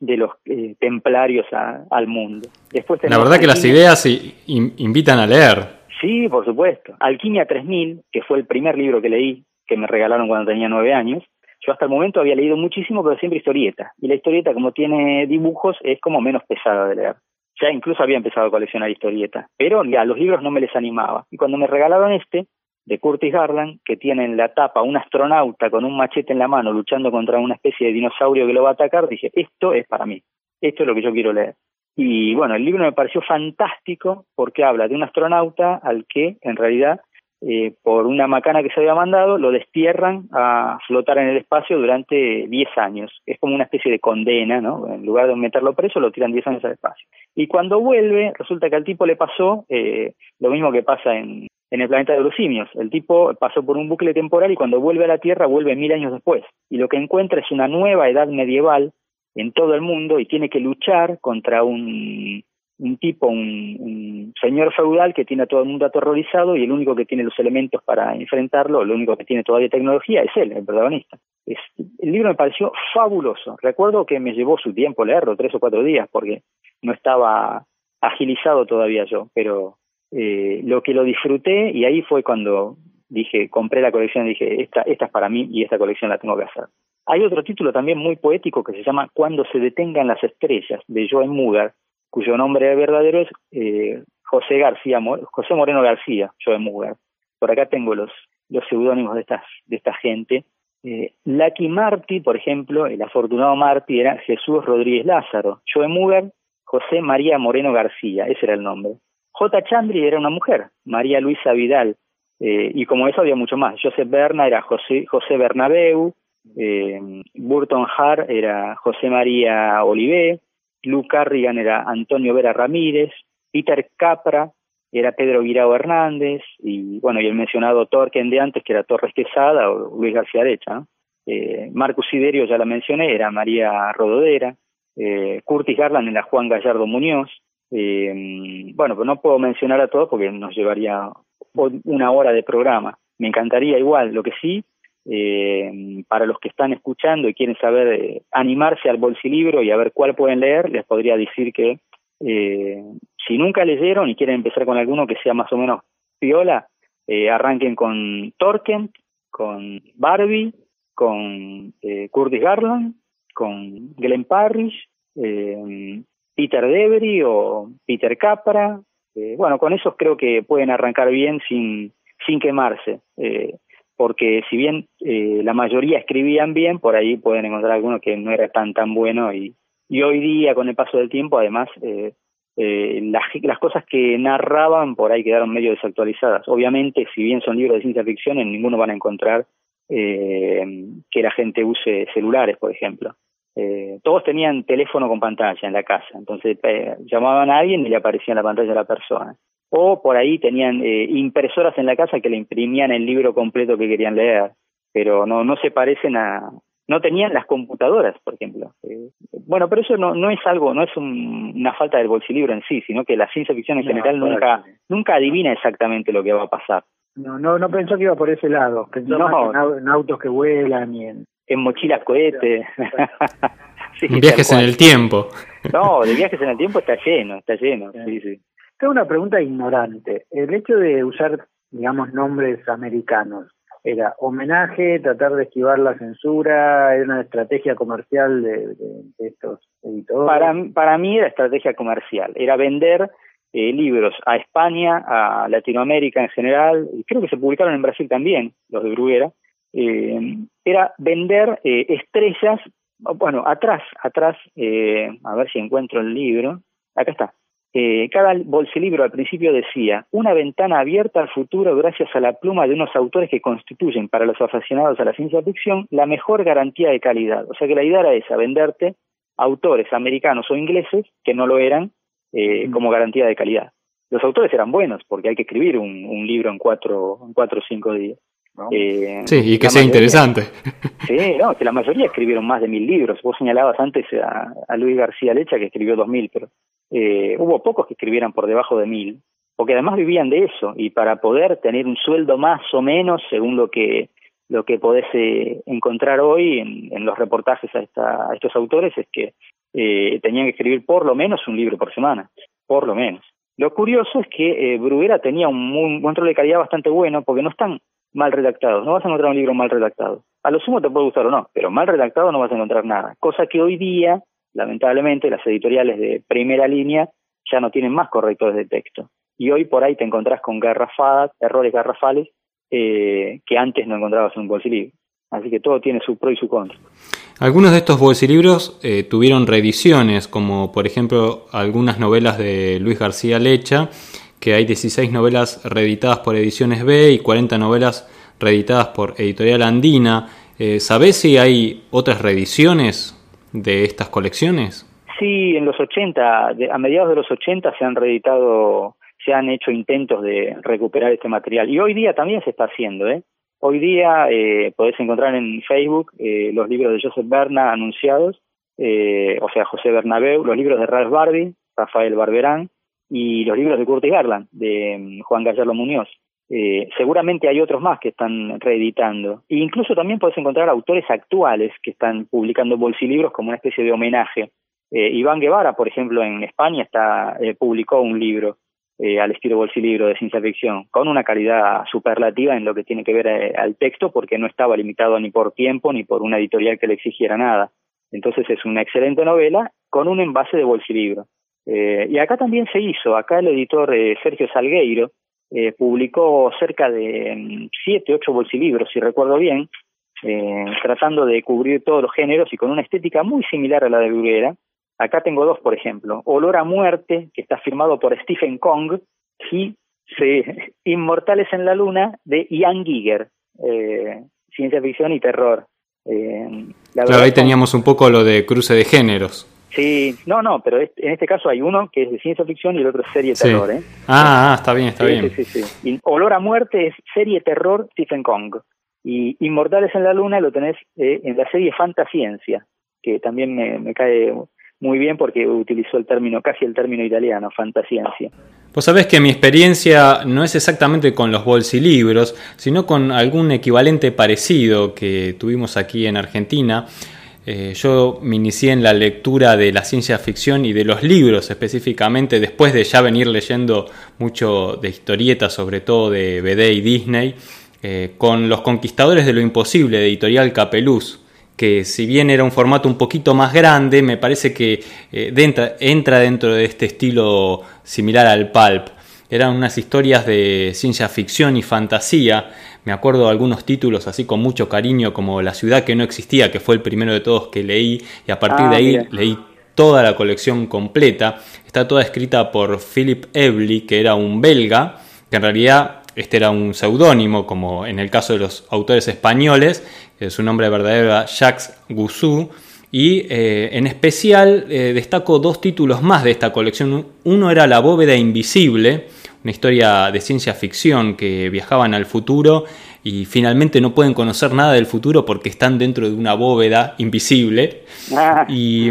de, los eh, templarios al mundo. Después la verdad que las ideas invitan a leer. Sí, por supuesto. Alquimia 3000, que fue el primer libro que leí que me regalaron cuando tenía nueve años. Yo hasta el momento había leído muchísimo, pero siempre historieta. Y la historieta, como tiene dibujos, es como menos pesada de leer. ya incluso había empezado a coleccionar historietas, pero ya los libros no me les animaba. Y cuando me regalaron este, de Curtis Garland, que tiene en la tapa un astronauta con un machete en la mano luchando contra una especie de dinosaurio que lo va a atacar, dije, esto es para mí, esto es lo que yo quiero leer. Y bueno, el libro me pareció fantástico porque habla de un astronauta al que en realidad eh, por una macana que se había mandado, lo destierran a flotar en el espacio durante 10 años. Es como una especie de condena, ¿no? En lugar de meterlo preso, lo tiran 10 años al espacio. Y cuando vuelve, resulta que al tipo le pasó eh, lo mismo que pasa en, en el planeta de los simios. El tipo pasó por un bucle temporal y cuando vuelve a la Tierra vuelve mil años después. Y lo que encuentra es una nueva edad medieval en todo el mundo y tiene que luchar contra un, un tipo, un, señor feudal que tiene a todo el mundo aterrorizado y el único que tiene los elementos para enfrentarlo, el único que tiene todavía tecnología es él, el protagonista. Es, el libro me pareció fabuloso. Recuerdo que me llevó su tiempo leerlo, tres o cuatro días, porque no estaba agilizado todavía yo, pero eh, lo que lo disfruté y ahí fue cuando dije, compré la colección y dije, esta, esta es para mí y esta colección la tengo que hacer. Hay otro título también muy poético que se llama Cuando se detengan las estrellas, de Joan Mugar, cuyo nombre verdadero es eh, José García, José Moreno García, yo de Mugar. Por acá tengo los, los seudónimos de, estas, de esta gente. Eh, Lucky Marty, por ejemplo, el afortunado Marty era Jesús Rodríguez Lázaro. Joe Mugar, José María Moreno García, ese era el nombre. J. Chandri era una mujer, María Luisa Vidal, eh, y como eso había mucho más. Joseph Berna era José, José Bernabeu, eh, Burton Hart era José María Olivé, Luke Carrigan era Antonio Vera Ramírez, Peter Capra era Pedro Guirao Hernández, y bueno, y el mencionado Torquen de antes, que era Torres Quesada o Luis García Decha. Eh, Marcus Siderio, ya la mencioné, era María Rododera, eh, Curtis Garland era Juan Gallardo Muñoz. Eh, bueno, pues no puedo mencionar a todos porque nos llevaría una hora de programa. Me encantaría igual, lo que sí, eh, para los que están escuchando y quieren saber, eh, animarse al bolsilibro y a ver cuál pueden leer, les podría decir que eh, si nunca leyeron y quieren empezar con alguno que sea más o menos piola, eh, arranquen con Torken, con Barbie, con eh, Curtis Garland, con Glenn Parrish, eh, Peter Debris o Peter Capra. Eh, bueno, con esos creo que pueden arrancar bien sin, sin quemarse. Eh, porque si bien eh, la mayoría escribían bien, por ahí pueden encontrar alguno que no era tan tan bueno y, y hoy día con el paso del tiempo además eh, eh, las, las cosas que narraban por ahí quedaron medio desactualizadas. Obviamente, si bien son libros de ciencia ficción, en ninguno van a encontrar eh, que la gente use celulares, por ejemplo. Eh, todos tenían teléfono con pantalla en la casa, entonces eh, llamaban a alguien y le aparecía en la pantalla a la persona o por ahí tenían eh, impresoras en la casa que le imprimían el libro completo que querían leer, pero no no se parecen a no tenían las computadoras, por ejemplo. Eh, bueno, pero eso no no es algo, no es un, una falta del bolsilibro en sí, sino que la ciencia ficción en no, general nunca nunca adivina exactamente lo que va a pasar. No, no, no pensó que iba por ese lado. Pensó no, más en, en autos que vuelan y en en mochilas cohetes. sí, viajes en el tiempo. No, de viajes en el tiempo está lleno, está lleno. Sí, sí. Tengo una pregunta ignorante. El hecho de usar, digamos, nombres americanos, ¿era homenaje, tratar de esquivar la censura? ¿Era una estrategia comercial de, de, de estos editores? Para, para mí era estrategia comercial. Era vender eh, libros a España, a Latinoamérica en general, y creo que se publicaron en Brasil también, los de Bruguera. Eh, era vender eh, estrellas, bueno, atrás, atrás, eh, a ver si encuentro el libro. Acá está eh, cada bolsilibro al principio decía una ventana abierta al futuro gracias a la pluma de unos autores que constituyen para los aficionados a la ciencia ficción la mejor garantía de calidad. O sea que la idea era esa, venderte autores americanos o ingleses que no lo eran eh, mm. como garantía de calidad. Los autores eran buenos porque hay que escribir un, un libro en cuatro, en cuatro o cinco días. ¿no? Eh, sí, y que sea mayoría, interesante. Sí, no, que la mayoría escribieron más de mil libros. Vos señalabas antes a, a Luis García Lecha que escribió dos mil, pero eh, hubo pocos que escribieran por debajo de mil, porque además vivían de eso, y para poder tener un sueldo más o menos, según lo que lo que podés eh, encontrar hoy en, en, los reportajes a, esta, a estos autores, es que eh, tenían que escribir por lo menos un libro por semana, por lo menos. Lo curioso es que eh, Bruguera tenía un, un control de calidad bastante bueno, porque no están mal redactados, no vas a encontrar un libro mal redactado. A lo sumo te puede gustar o no, pero mal redactado no vas a encontrar nada. Cosa que hoy día, lamentablemente, las editoriales de primera línea ya no tienen más correctores de texto. Y hoy por ahí te encontrás con garrafadas, errores garrafales, eh, que antes no encontrabas en un bolsilibro. Así que todo tiene su pro y su contra. Algunos de estos bolsilibros eh, tuvieron reediciones, como por ejemplo algunas novelas de Luis García Lecha, que hay 16 novelas reeditadas por Ediciones B y 40 novelas reeditadas por Editorial Andina. Eh, ¿Sabés si hay otras reediciones de estas colecciones? Sí, en los 80, a mediados de los 80 se han reeditado, se han hecho intentos de recuperar este material y hoy día también se está haciendo, ¿eh? Hoy día eh, podés encontrar en Facebook eh, los libros de Joseph Berna anunciados, eh, o sea, José Bernabeu, los libros de Ralph Barbie, Rafael Barberán, y los libros de Curtis Garland, de mm, Juan Gallardo Muñoz. Eh, seguramente hay otros más que están reeditando. E incluso también puedes encontrar autores actuales que están publicando bolsilibros como una especie de homenaje. Eh, Iván Guevara, por ejemplo, en España está eh, publicó un libro eh, al estilo bolsilibro de ciencia ficción, con una calidad superlativa en lo que tiene que ver eh, al texto, porque no estaba limitado ni por tiempo ni por una editorial que le exigiera nada. Entonces es una excelente novela con un envase de bolsilibro. Eh, y acá también se hizo, acá el editor eh, Sergio Salgueiro eh, publicó cerca de mm, siete, ocho bolsilibros, si recuerdo bien, eh, tratando de cubrir todos los géneros y con una estética muy similar a la de Bruguera. Acá tengo dos, por ejemplo. Olor a muerte, que está firmado por Stephen Kong, y se, Inmortales en la Luna, de Ian Giger, eh, ciencia ficción y terror. Eh, claro, ahí teníamos un poco lo de cruce de géneros. Sí, no, no, pero en este caso hay uno que es de ciencia ficción y el otro es serie sí. terror, ¿eh? Ah, ah, está bien, está sí, bien. Sí, sí, sí. Y Olor a muerte es serie terror Stephen Kong. Y Inmortales en la Luna lo tenés eh, en la serie Fantasciencia, que también me, me cae muy bien porque utilizó el término, casi el término italiano, fantasciencia. Vos sabés que mi experiencia no es exactamente con los bolsilibros, sino con algún equivalente parecido que tuvimos aquí en Argentina. Eh, yo me inicié en la lectura de la ciencia ficción y de los libros específicamente, después de ya venir leyendo mucho de historietas, sobre todo de BD y Disney, eh, con Los Conquistadores de lo Imposible, de editorial Capeluz que si bien era un formato un poquito más grande, me parece que eh, dentro, entra dentro de este estilo similar al pulp. Eran unas historias de ciencia ficción y fantasía. Me acuerdo de algunos títulos así con mucho cariño como La ciudad que no existía, que fue el primero de todos que leí, y a partir ah, de ahí mira. leí toda la colección completa. Está toda escrita por Philip Evely, que era un belga, que en realidad este era un seudónimo, como en el caso de los autores españoles, su nombre verdadero era Jacques Goussou, y eh, en especial eh, destaco dos títulos más de esta colección. Uno era La bóveda invisible, una historia de ciencia ficción que viajaban al futuro y finalmente no pueden conocer nada del futuro porque están dentro de una bóveda invisible. Ah. Y,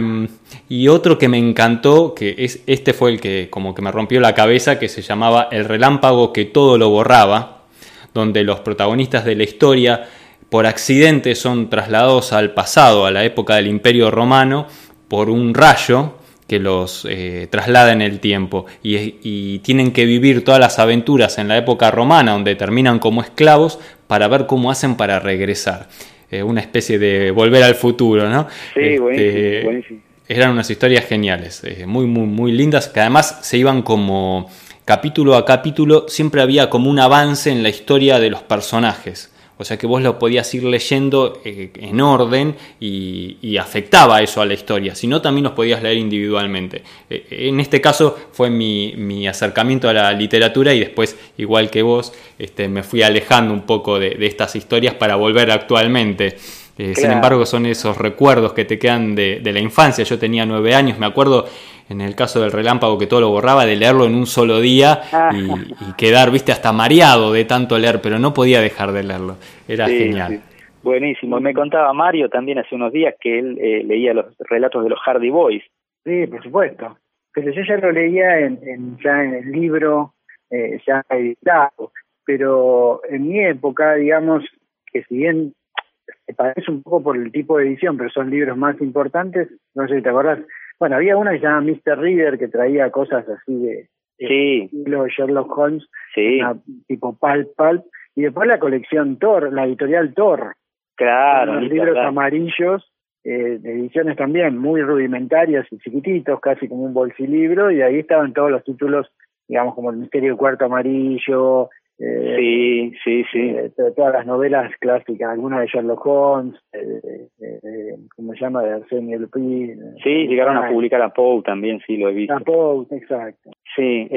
y, otro que me encantó, que es este fue el que como que me rompió la cabeza, que se llamaba El relámpago que todo lo borraba, donde los protagonistas de la historia por accidente son trasladados al pasado, a la época del Imperio Romano, por un rayo que los eh, traslada en el tiempo y, y, tienen que vivir todas las aventuras en la época romana donde terminan como esclavos para ver cómo hacen para regresar. Eh, una especie de volver al futuro, ¿no? Sí, este, buenísimo, buenísimo. Eran unas historias geniales, eh, muy, muy, muy lindas, que además se iban como capítulo a capítulo, siempre había como un avance en la historia de los personajes. O sea que vos lo podías ir leyendo eh, en orden y, afectaba eso a la historia. Si no, también los podías leer individualmente. Eh, en este caso fue mi, mi, acercamiento a la literatura y después, igual que vos, este, me fui alejando un poco de estas historias para volver actualmente. Eh, claro. Sin embargo, son esos recuerdos que te quedan de, de la infancia. Yo tenía nueve años, me acuerdo en el caso del relámpago que todo lo borraba, de leerlo en un solo día y, y, quedar, viste, hasta mareado de tanto leer, pero no podía dejar de leerlo. Era sí, genial. Sí. Buenísimo. Me contaba Mario también hace unos días que él eh, leía los relatos de los Hardy Boys. Sí, por supuesto. Pero yo ya lo leía en, en ya en el libro, eh, ya editado. Pero en mi época, digamos, que si bien parece un poco por el tipo de edición, pero son libros más importantes, no sé si te acordás, bueno, había uno que se llama Mr. Reader que traía cosas así de, sí. de Sherlock Holmes, sí. una, tipo Pulp Pulp, y después la colección Thor, la editorial Thor. Claro. Los libros claro. amarillos eh, ediciones también muy rudimentarias y chiquititos, casi como un bolsilibro, y ahí estaban todos los títulos, digamos, como El Misterio del Cuarto Amarillo, eh, sí, sí, sí. Eh, todas las novelas clásicas, algunas de Sherlock Holmes, eh, ¿cómo se llama? De Arsenio Lupin. Sí, llegaron a publicar a Poe también, sí, lo he visto. A Poe, exacto. Sí,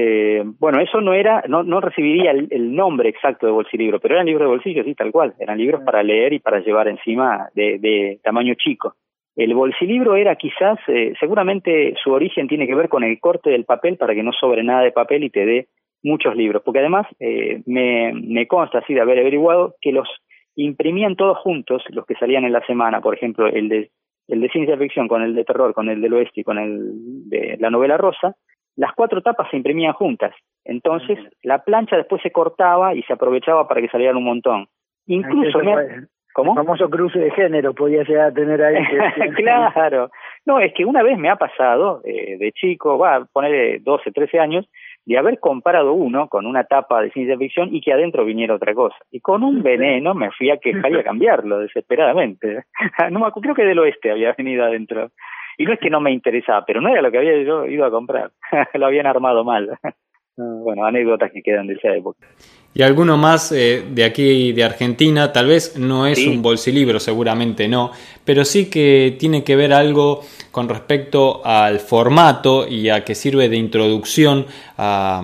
bueno, eso no era, no, no recibiría el, nombre exacto de bolsilibro, pero eran libros de bolsillo, sí, tal cual. Eran libros ah. para leer y para llevar encima de, de tamaño chico. El bolsilibro era quizás, seguramente su origen tiene que ver con el corte del papel para que no sobre nada de papel y te dé muchos libros, porque además eh, me, me consta así de haber averiguado que los imprimían todos juntos, los que salían en la semana, por ejemplo, el de, el de ciencia ficción con el de terror, con el del oeste y con el de la novela rosa, las cuatro tapas se imprimían juntas. Entonces, la plancha después se cortaba y se aprovechaba para que salieran un montón. Incluso... ¿Cómo? El famoso cruce de género podía llegar a tener ahí. claro. No, es que una vez me ha pasado, eh, de chico, va a poner 12, 13 años, de haber comparado uno con una tapa de ciencia ficción y que adentro viniera otra cosa. Y con un veneno me fui a quejar y a cambiarlo desesperadamente. no me creo que del oeste había venido adentro. Y no es que no me interesaba, pero no era lo que había yo ido a comprar. lo habían armado mal. bueno, anécdotas que quedan de esa época. Y alguno más eh, de aquí de Argentina, tal vez no es un bolsilibro, seguramente no, pero sí que tiene que ver algo con respecto al formato y a que sirve de introducción a,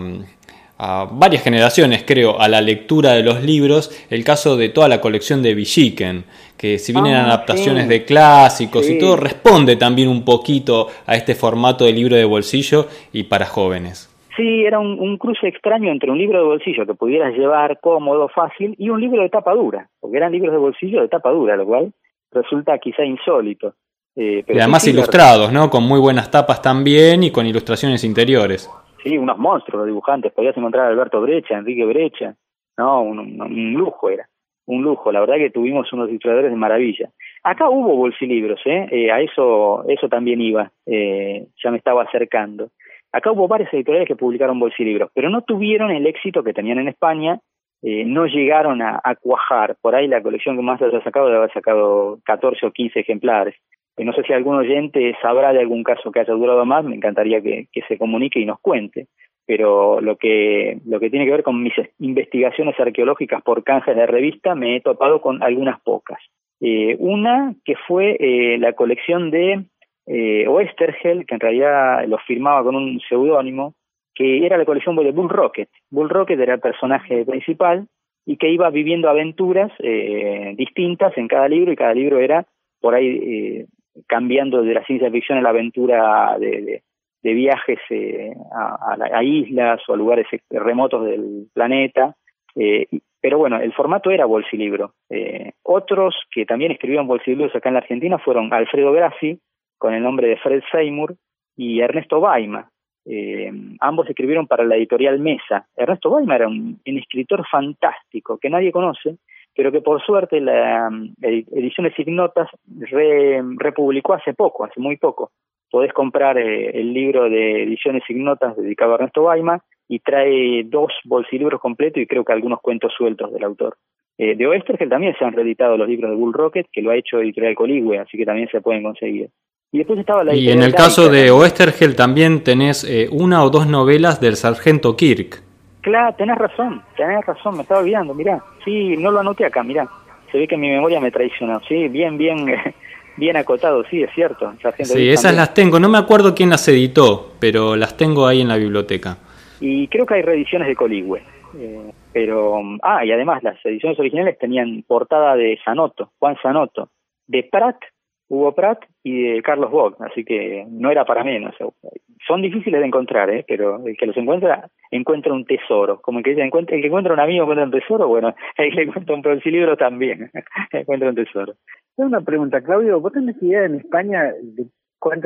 varias generaciones, creo, a la lectura de los libros, el caso de toda la colección de Villiquen, que si vienen ah, adaptaciones de clásicos y todo, responde también un poquito a este formato de libro de bolsillo y para jóvenes. Sí, era un, cruce extraño entre un libro de bolsillo que pudieras llevar cómodo, fácil, y un libro de tapa dura, porque eran libros de bolsillo de tapa dura, lo cual resulta quizá insólito. Eh, y además ilustrados, ¿no? Con muy buenas tapas también y con ilustraciones interiores. Sí, unos monstruos los dibujantes. Podías encontrar a Alberto Brecha, Enrique Brecha. No, un, lujo era. Un lujo. La verdad que tuvimos unos ilustradores de maravilla. Acá hubo bolsilibros, ¿eh? eh a eso, eso también iba. Eh, ya me estaba acercando. Acá hubo varias editoriales que publicaron bolsilibros, pero no tuvieron el éxito que tenían en España, eh, no llegaron a, cuajar. Por ahí la colección que más haya sacado debe haber sacado 14 o 15 ejemplares. Eh, no sé si algún oyente sabrá de algún caso que haya durado más, me encantaría que, se comunique y nos cuente. Pero lo que, lo que tiene que ver con mis investigaciones arqueológicas por canjes de revista, me he topado con algunas pocas. Eh, una que fue la colección de eh, Oestergel, que en realidad lo firmaba con un seudónimo, que era la colección de Bull Rocket. Bull Rocket era el personaje principal y que iba viviendo aventuras eh, distintas en cada libro y cada libro era por ahí eh, cambiando de la ciencia ficción a la aventura de, viajes eh, a, a, islas o a lugares remotos del planeta. Eh, pero bueno, el formato era bolsilibro. Eh, otros que también escribían bolsilibros acá en la Argentina fueron Alfredo Grassi, con el nombre de Fred Seymour, y Ernesto Baima. Eh, ambos escribieron para la editorial Mesa. Ernesto Baima era un, escritor fantástico que nadie conoce, pero que por suerte la Ediciones Ignotas republicó hace poco, hace muy poco. Podés comprar eh, el libro de Ediciones Ignotas dedicado a Ernesto Baima y trae dos bolsilibros completos y creo que algunos cuentos sueltos del autor. Eh, de Oestergel también se han reeditado los libros de Bull Rocket, que lo ha hecho Editorial Coligüe, así que también se pueden conseguir. Y después estaba la Y en el caso de Oestergel también tenés eh, una o dos novelas del sargento Kirk. Claro, tenés razón, tenés razón, me estaba olvidando, mirá. Sí, no lo anoté acá, mirá. Se ve que mi memoria me traicionó. Sí, bien, bien, bien acotado, sí, es cierto. Sargento sí, esas las tengo. No me acuerdo quién las editó, pero las tengo ahí en la biblioteca. Y creo que hay reediciones de Coligüe. Eh, pero, ah, y además las ediciones originales tenían portada de Sanoto, Juan Sanoto. De Pratt Hugo Pratt y de Carlos Bock, así que no era para menos. Son difíciles de encontrar, ¿eh? pero el que los encuentra, encuentra un tesoro. Como el que, encuentra, el que encuentra un amigo encuentra un tesoro, bueno, el que encuentra un libro también encuentra un tesoro. Una pregunta, Claudio, ¿vos tenés idea en España de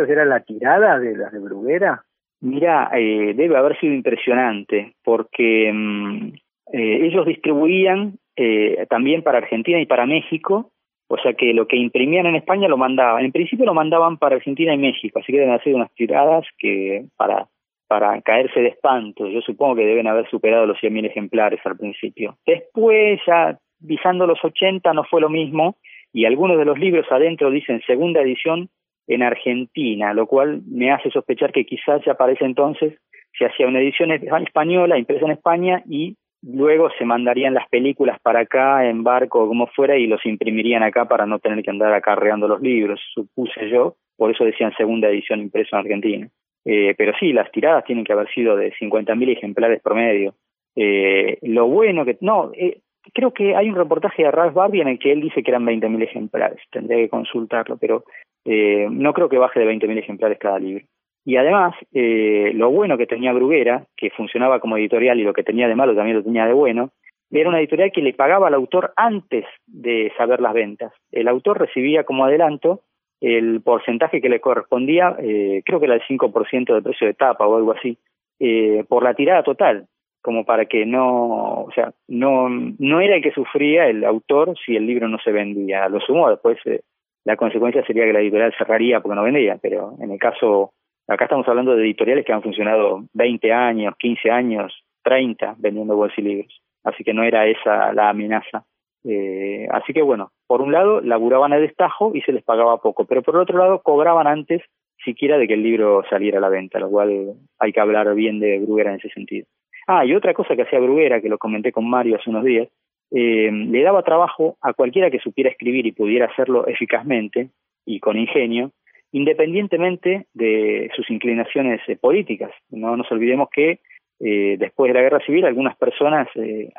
era la tirada de las de Bruguera? Mira, eh, debe haber sido impresionante, porque mm, eh, ellos distribuían eh, también para Argentina y para México o sea que lo que imprimían en España lo mandaban. En principio lo mandaban para Argentina y México, así que deben hacer unas tiradas que para, para caerse de espanto. Yo supongo que deben haber superado los 100.000 ejemplares al principio. Después, ya visando los 80, no fue lo mismo y algunos de los libros adentro dicen segunda edición en Argentina, lo cual me hace sospechar que quizás ya para ese entonces se hacía una edición española, impresa en España, y luego se mandarían las películas para acá en barco o como fuera y los imprimirían acá para no tener que andar acarreando los libros, supuse yo, por eso decían segunda edición impresa en Argentina. Eh, pero sí, las tiradas tienen que haber sido de 50.000 ejemplares promedio. Eh, lo bueno que... No, eh, creo que hay un reportaje de Ralph Barbie en el que él dice que eran 20.000 ejemplares, tendría que consultarlo, pero eh, no creo que baje de 20.000 ejemplares cada libro. Y además, eh, lo bueno que tenía Bruguera, que funcionaba como editorial y lo que tenía de malo también lo tenía de bueno, era una editorial que le pagaba al autor antes de saber las ventas. El autor recibía como adelanto el porcentaje que le correspondía, eh, creo que era el 5% del precio de tapa o algo así, eh, por la tirada total, como para que no, o sea, no, no era el que sufría el autor si el libro no se vendía. Lo sumo después, eh, la consecuencia sería que la editorial cerraría porque no vendía, pero en el caso, acá estamos hablando de editoriales que han funcionado 20 años, 15 años, 30 vendiendo bolsilibros, así que no era esa la amenaza. Eh, así que bueno, por un lado laburaban a destajo y se les pagaba poco, pero por otro lado cobraban antes siquiera de que el libro saliera a la venta, lo cual hay que hablar bien de Bruguera en ese sentido. Ah, y otra cosa que hacía Bruguera, que lo comenté con Mario hace unos días, eh, le daba trabajo a cualquiera que supiera escribir y pudiera hacerlo eficazmente y con ingenio, independientemente de sus inclinaciones eh, políticas. No nos olvidemos que eh, después de la guerra civil algunas personas eh,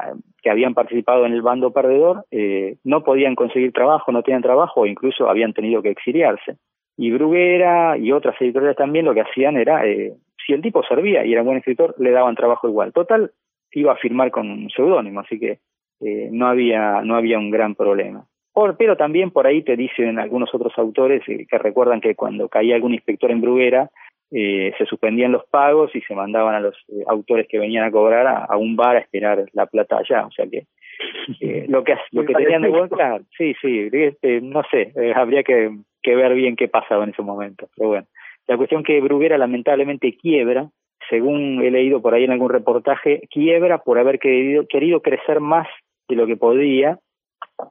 que habían participado en el bando perdedor eh, no podían conseguir trabajo, no tenían trabajo o incluso habían tenido que exiliarse. Y Bruguera y otras editoriales también lo que hacían era, eh, si el tipo servía y era buen escritor, le daban trabajo igual. Total, iba a firmar con un seudónimo, así que eh, no había no había un gran problema. Por, pero también por ahí te dicen algunos otros autores eh, que recuerdan que cuando caía algún inspector en Bruguera, eh, se suspendían los pagos y se mandaban a los eh, autores que venían a cobrar a, un bar a esperar la plata allá. O sea que eh, lo que lo que tenían de bueno, claro, sí, sí, este, no sé, habría que, que ver bien qué pasaba en ese momento. Pero bueno, la cuestión que Bruguera lamentablemente quiebra, según he leído por ahí en algún reportaje, quiebra por haber querido, querido crecer más de lo que podía.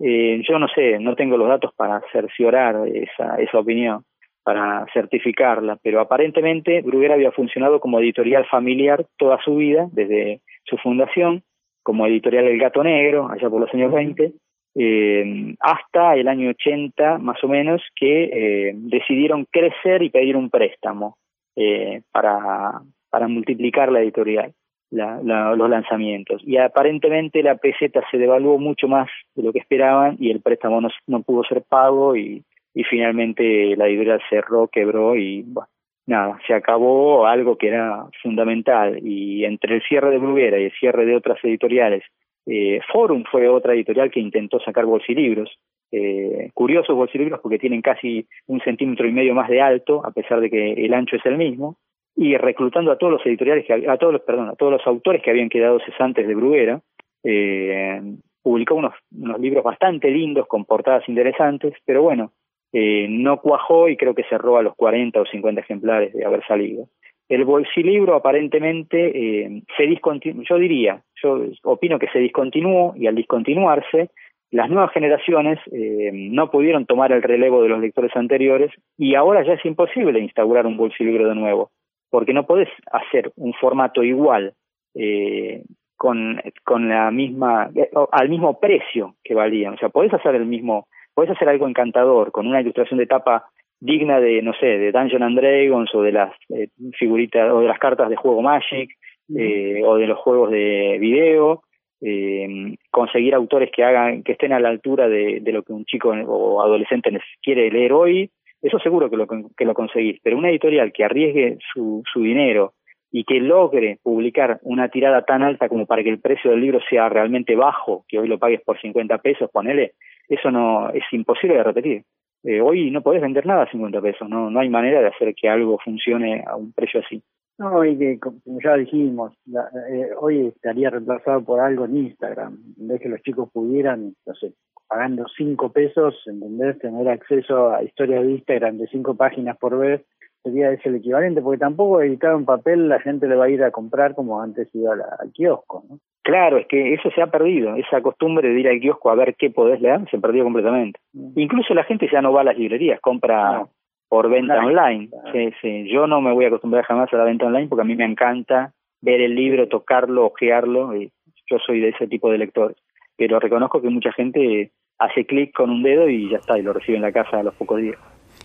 Eh, yo no sé, no tengo los datos para cerciorar esa, esa opinión para certificarla, pero aparentemente Bruguera había funcionado como editorial familiar toda su vida, desde su fundación, como editorial El Gato Negro, allá por los años 20, eh, hasta el año 80 más o menos, que eh, decidieron crecer y pedir un préstamo eh, para, para multiplicar la editorial, la, la, los lanzamientos. Y aparentemente la peseta se devaluó mucho más de lo que esperaban y el préstamo no, no pudo ser pago y y finalmente la editorial cerró, quebró y bueno, nada, se acabó algo que era fundamental. Y entre el cierre de Bruguera y el cierre de otras editoriales, eh, Forum fue otra editorial que intentó sacar bolsilibros, eh, curiosos bolsilibros porque tienen casi un centímetro y medio más de alto, a pesar de que el ancho es el mismo, y reclutando a todos los editoriales, que, a todos los, perdón, a todos los autores que habían quedado cesantes de Bruguera, eh, publicó unos, libros bastante lindos con portadas interesantes, pero bueno, eh, no cuajó y creo que cerró a los 40 o 50 ejemplares de haber salido. El bolsilibro aparentemente eh, se discontinuó, yo diría, yo opino que se discontinuó y al discontinuarse, las nuevas generaciones eh, no pudieron tomar el relevo de los lectores anteriores y ahora ya es imposible instaurar un bolsilibro de nuevo, porque no podés hacer un formato igual eh, con, con la misma, eh, al mismo precio que valían. O sea, podés hacer el mismo puedes hacer algo encantador con una ilustración de tapa digna de, no sé, de Dungeon and Dragons o de las eh, figuritas o de las cartas de juego Magic eh, o de los juegos de video, eh, conseguir autores que hagan, que estén a la altura de, de lo que un chico o adolescente quiere leer hoy, eso seguro que lo, que lo conseguís, pero una editorial que arriesgue su, su dinero y que logre publicar una tirada tan alta como para que el precio del libro sea realmente bajo, que hoy lo pagues por 50 pesos, ponele, eso no es imposible de repetir. Eh, hoy no podés vender nada a 50 pesos, no, no hay manera de hacer que algo funcione a un precio así. No, y que como ya dijimos, la, eh, hoy estaría reemplazado por algo en Instagram, en vez que los chicos pudieran, no sé, pagando 5 pesos, ¿entendés? Tener acceso a historias de Instagram de 5 páginas por vez, sería ese el equivalente, porque tampoco editado en papel la gente le va a ir a comprar como antes iba al kiosco, ¿no? Claro, es que eso se ha perdido, esa costumbre de ir al kiosco a ver qué podés leer se perdió completamente. Mm. Incluso la gente ya no va a las librerías, compra por venta online. Sí, sí. Yo no me voy a acostumbrar jamás a la venta online porque a mí me encanta ver el libro, tocarlo, ojearlo. Y yo soy de ese tipo de lector. Pero reconozco que mucha gente hace clic con un dedo y ya está, y lo recibe en la casa a los pocos días.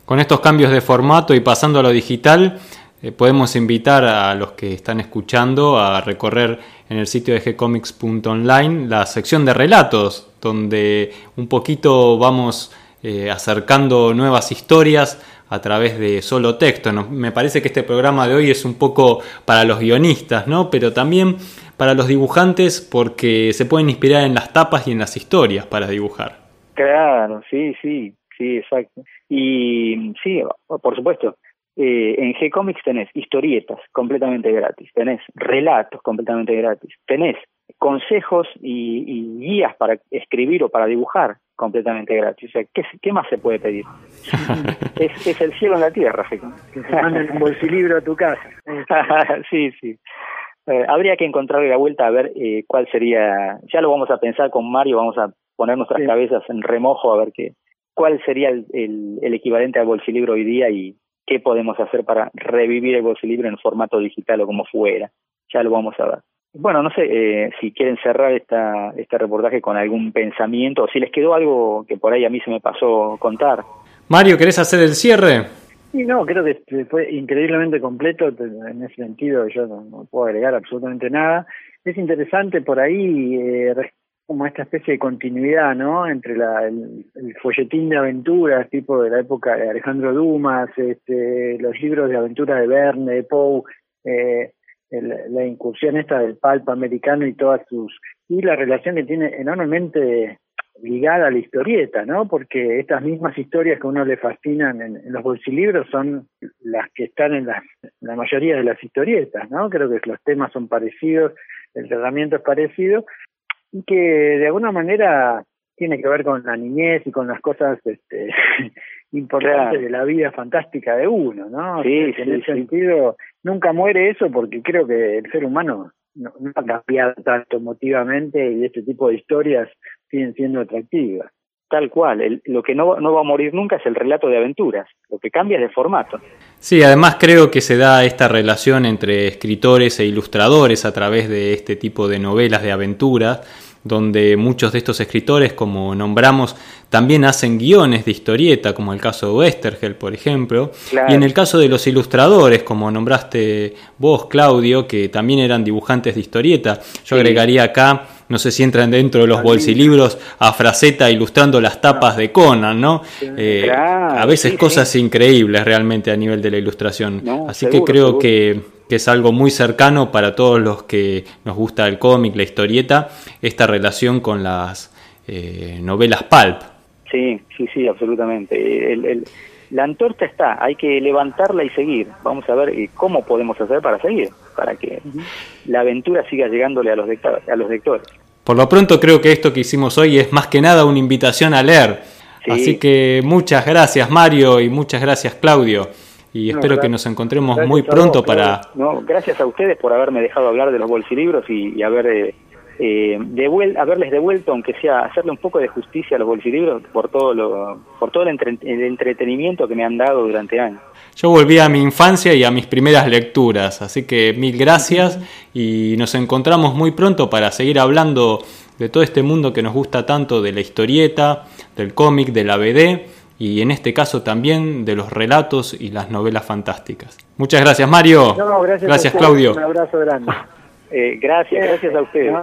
Con estos cambios de formato y pasando a lo digital, eh, podemos invitar a los que están escuchando a recorrer en el sitio de gcomics.online la sección de relatos, donde un poquito vamos eh, acercando nuevas historias a través de solo texto. me parece que este programa de hoy es un poco para los guionistas, ¿no? pero también para los dibujantes porque se pueden inspirar en las tapas y en las historias para dibujar. Claro, sí, sí, sí, exacto. Y sí, por supuesto, eh, en G-Comics tenés historietas completamente gratis, tenés relatos completamente gratis, tenés consejos y, guías para escribir o para dibujar completamente gratis. O sea, ¿qué, qué más se puede pedir? es, es, el cielo en la tierra, Que te manden un bolsilibro a tu casa. sí, sí. Eh, habría que encontrarle la vuelta a ver eh, cuál sería. Ya lo vamos a pensar con Mario, vamos a poner nuestras cabezas en remojo a ver qué, cuál sería el, el, el equivalente al bolsilibro hoy día y qué podemos hacer para revivir el bolsilibro en formato digital o como fuera. Ya lo vamos a ver. Bueno, no sé eh, si quieren cerrar esta, este reportaje con algún pensamiento o si les quedó algo que por ahí a mí se me pasó contar. Mario, ¿querés hacer el cierre? Sí, no, creo que fue increíblemente completo. En ese sentido, yo no, puedo agregar absolutamente nada. Es interesante por ahí eh, como esta especie de continuidad, ¿no? Entre la, el, folletín de aventuras, tipo de la época de Alejandro Dumas, este, los libros de aventuras de Verne, de Poe, eh, la incursión esta del palpa americano y todas sus y la relación que tiene enormemente ligada a la historieta, ¿no? Porque estas mismas historias que a uno le fascinan en, los bolsilibros son las que están en la, la mayoría de las historietas, ¿no? Creo que los temas son parecidos, el tratamiento es parecido y que de alguna manera tiene que ver con la niñez y con las cosas este, importantes de la vida fantástica de uno, ¿no? Sí, en ese sentido, nunca muere eso porque creo que el ser humano no, ha cambiado tanto emotivamente y este tipo de historias siguen siendo atractivas. Tal cual, lo que no, no va a morir nunca es el relato de aventuras, lo que cambia es de formato. Sí, además creo que se da esta relación entre escritores e ilustradores a través de este tipo de novelas de aventuras donde muchos de estos escritores, como nombramos, también hacen guiones de historieta, como el caso de Westergel, por ejemplo, y en el caso de los ilustradores, como nombraste vos, Claudio, que también eran dibujantes de historieta, yo agregaría acá, no sé si entran dentro de los bolsilibros, a Fraceta ilustrando las tapas de Conan, ¿no? Eh, a veces cosas increíbles realmente a nivel de la ilustración. Así que creo que que es algo muy cercano para todos los que nos gusta el cómic, la historieta, esta relación con las eh, novelas pulp. Sí, sí, sí, absolutamente. El, la antorcha está, hay que levantarla y seguir. Vamos a ver eh, cómo podemos hacer para seguir, para que la aventura siga llegándole a los, a los lectores. Por lo pronto creo que esto que hicimos hoy es más que nada una invitación a leer. Así que muchas gracias Mario y muchas gracias Claudio y espero que nos encontremos muy pronto para... No, gracias a ustedes por haberme dejado hablar de los bolsilibros y, y haber, eh, eh haberles devuelto, aunque sea hacerle un poco de justicia a los bolsilibros por todo, lo, por todo el, entretenimiento que me han dado durante años. Yo volví a mi infancia y a mis primeras lecturas, así que mil gracias y nos encontramos muy pronto para seguir hablando de todo este mundo que nos gusta tanto de la historieta, del cómic, de la BD y en este caso también de los relatos y las novelas fantásticas. Muchas gracias Mario. gracias, Claudio. Un abrazo grande. Eh, gracias, gracias a ustedes.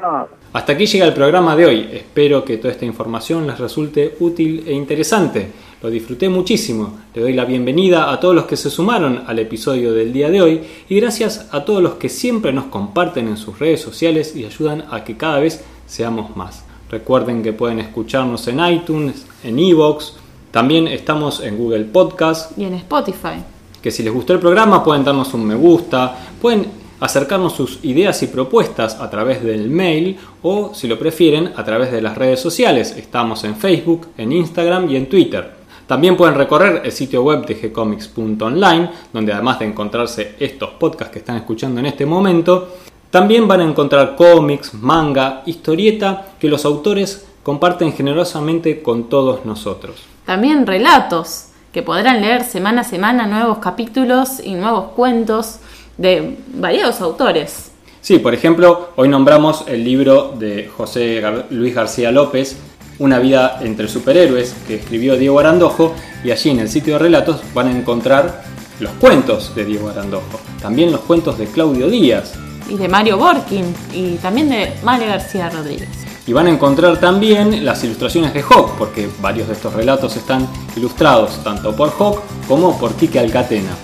Hasta aquí llega el programa de hoy. Espero que toda esta información les resulte útil e interesante. Lo disfruté muchísimo. Le doy la bienvenida a todos los que se sumaron al episodio del día de hoy y gracias a todos los que siempre nos comparten en sus redes sociales y ayudan a que cada vez seamos más. Recuerden que pueden escucharnos en iTunes, en Evox, también estamos en Google Podcast. Y en Spotify. Que si les gustó el programa pueden darnos un me gusta, pueden acercarnos sus ideas y propuestas a través del mail o, si lo prefieren, a través de las redes sociales. Estamos en Facebook, en Instagram y en Twitter. También pueden recorrer el sitio web de gcomics.online, donde además de encontrarse estos podcasts que están escuchando en este momento, también van a encontrar cómics, manga, historieta que los autores comparten generosamente con todos nosotros. También relatos, que podrán leer semana a semana nuevos capítulos y nuevos cuentos de variados autores. Sí, por ejemplo, hoy nombramos el libro de José Luis García López, Una vida entre superhéroes, que escribió Diego Arandojo, y allí en el sitio de relatos van a encontrar los cuentos de Diego Arandojo, también los cuentos de Claudio Díaz. Y de Mario Borkin, y también de Mario García Rodríguez. Y van a encontrar también las ilustraciones de Hawk, porque varios de estos relatos están ilustrados tanto por Hawk como por Quique Alcatena.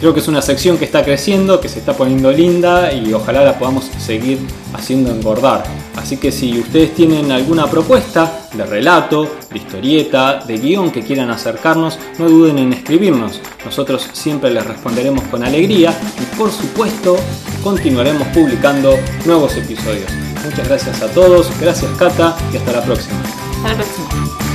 Creo que es una sección que está creciendo, que se está poniendo linda y ojalá la podamos seguir haciendo engordar. Así que si ustedes tienen alguna propuesta de relato, de historieta, de guion que quieran acercarnos, no duden en escribirnos. Nosotros siempre les responderemos con alegría y por supuesto continuaremos publicando nuevos episodios. Muchas gracias a todos, gracias Cata y hasta la próxima. Hasta la próxima.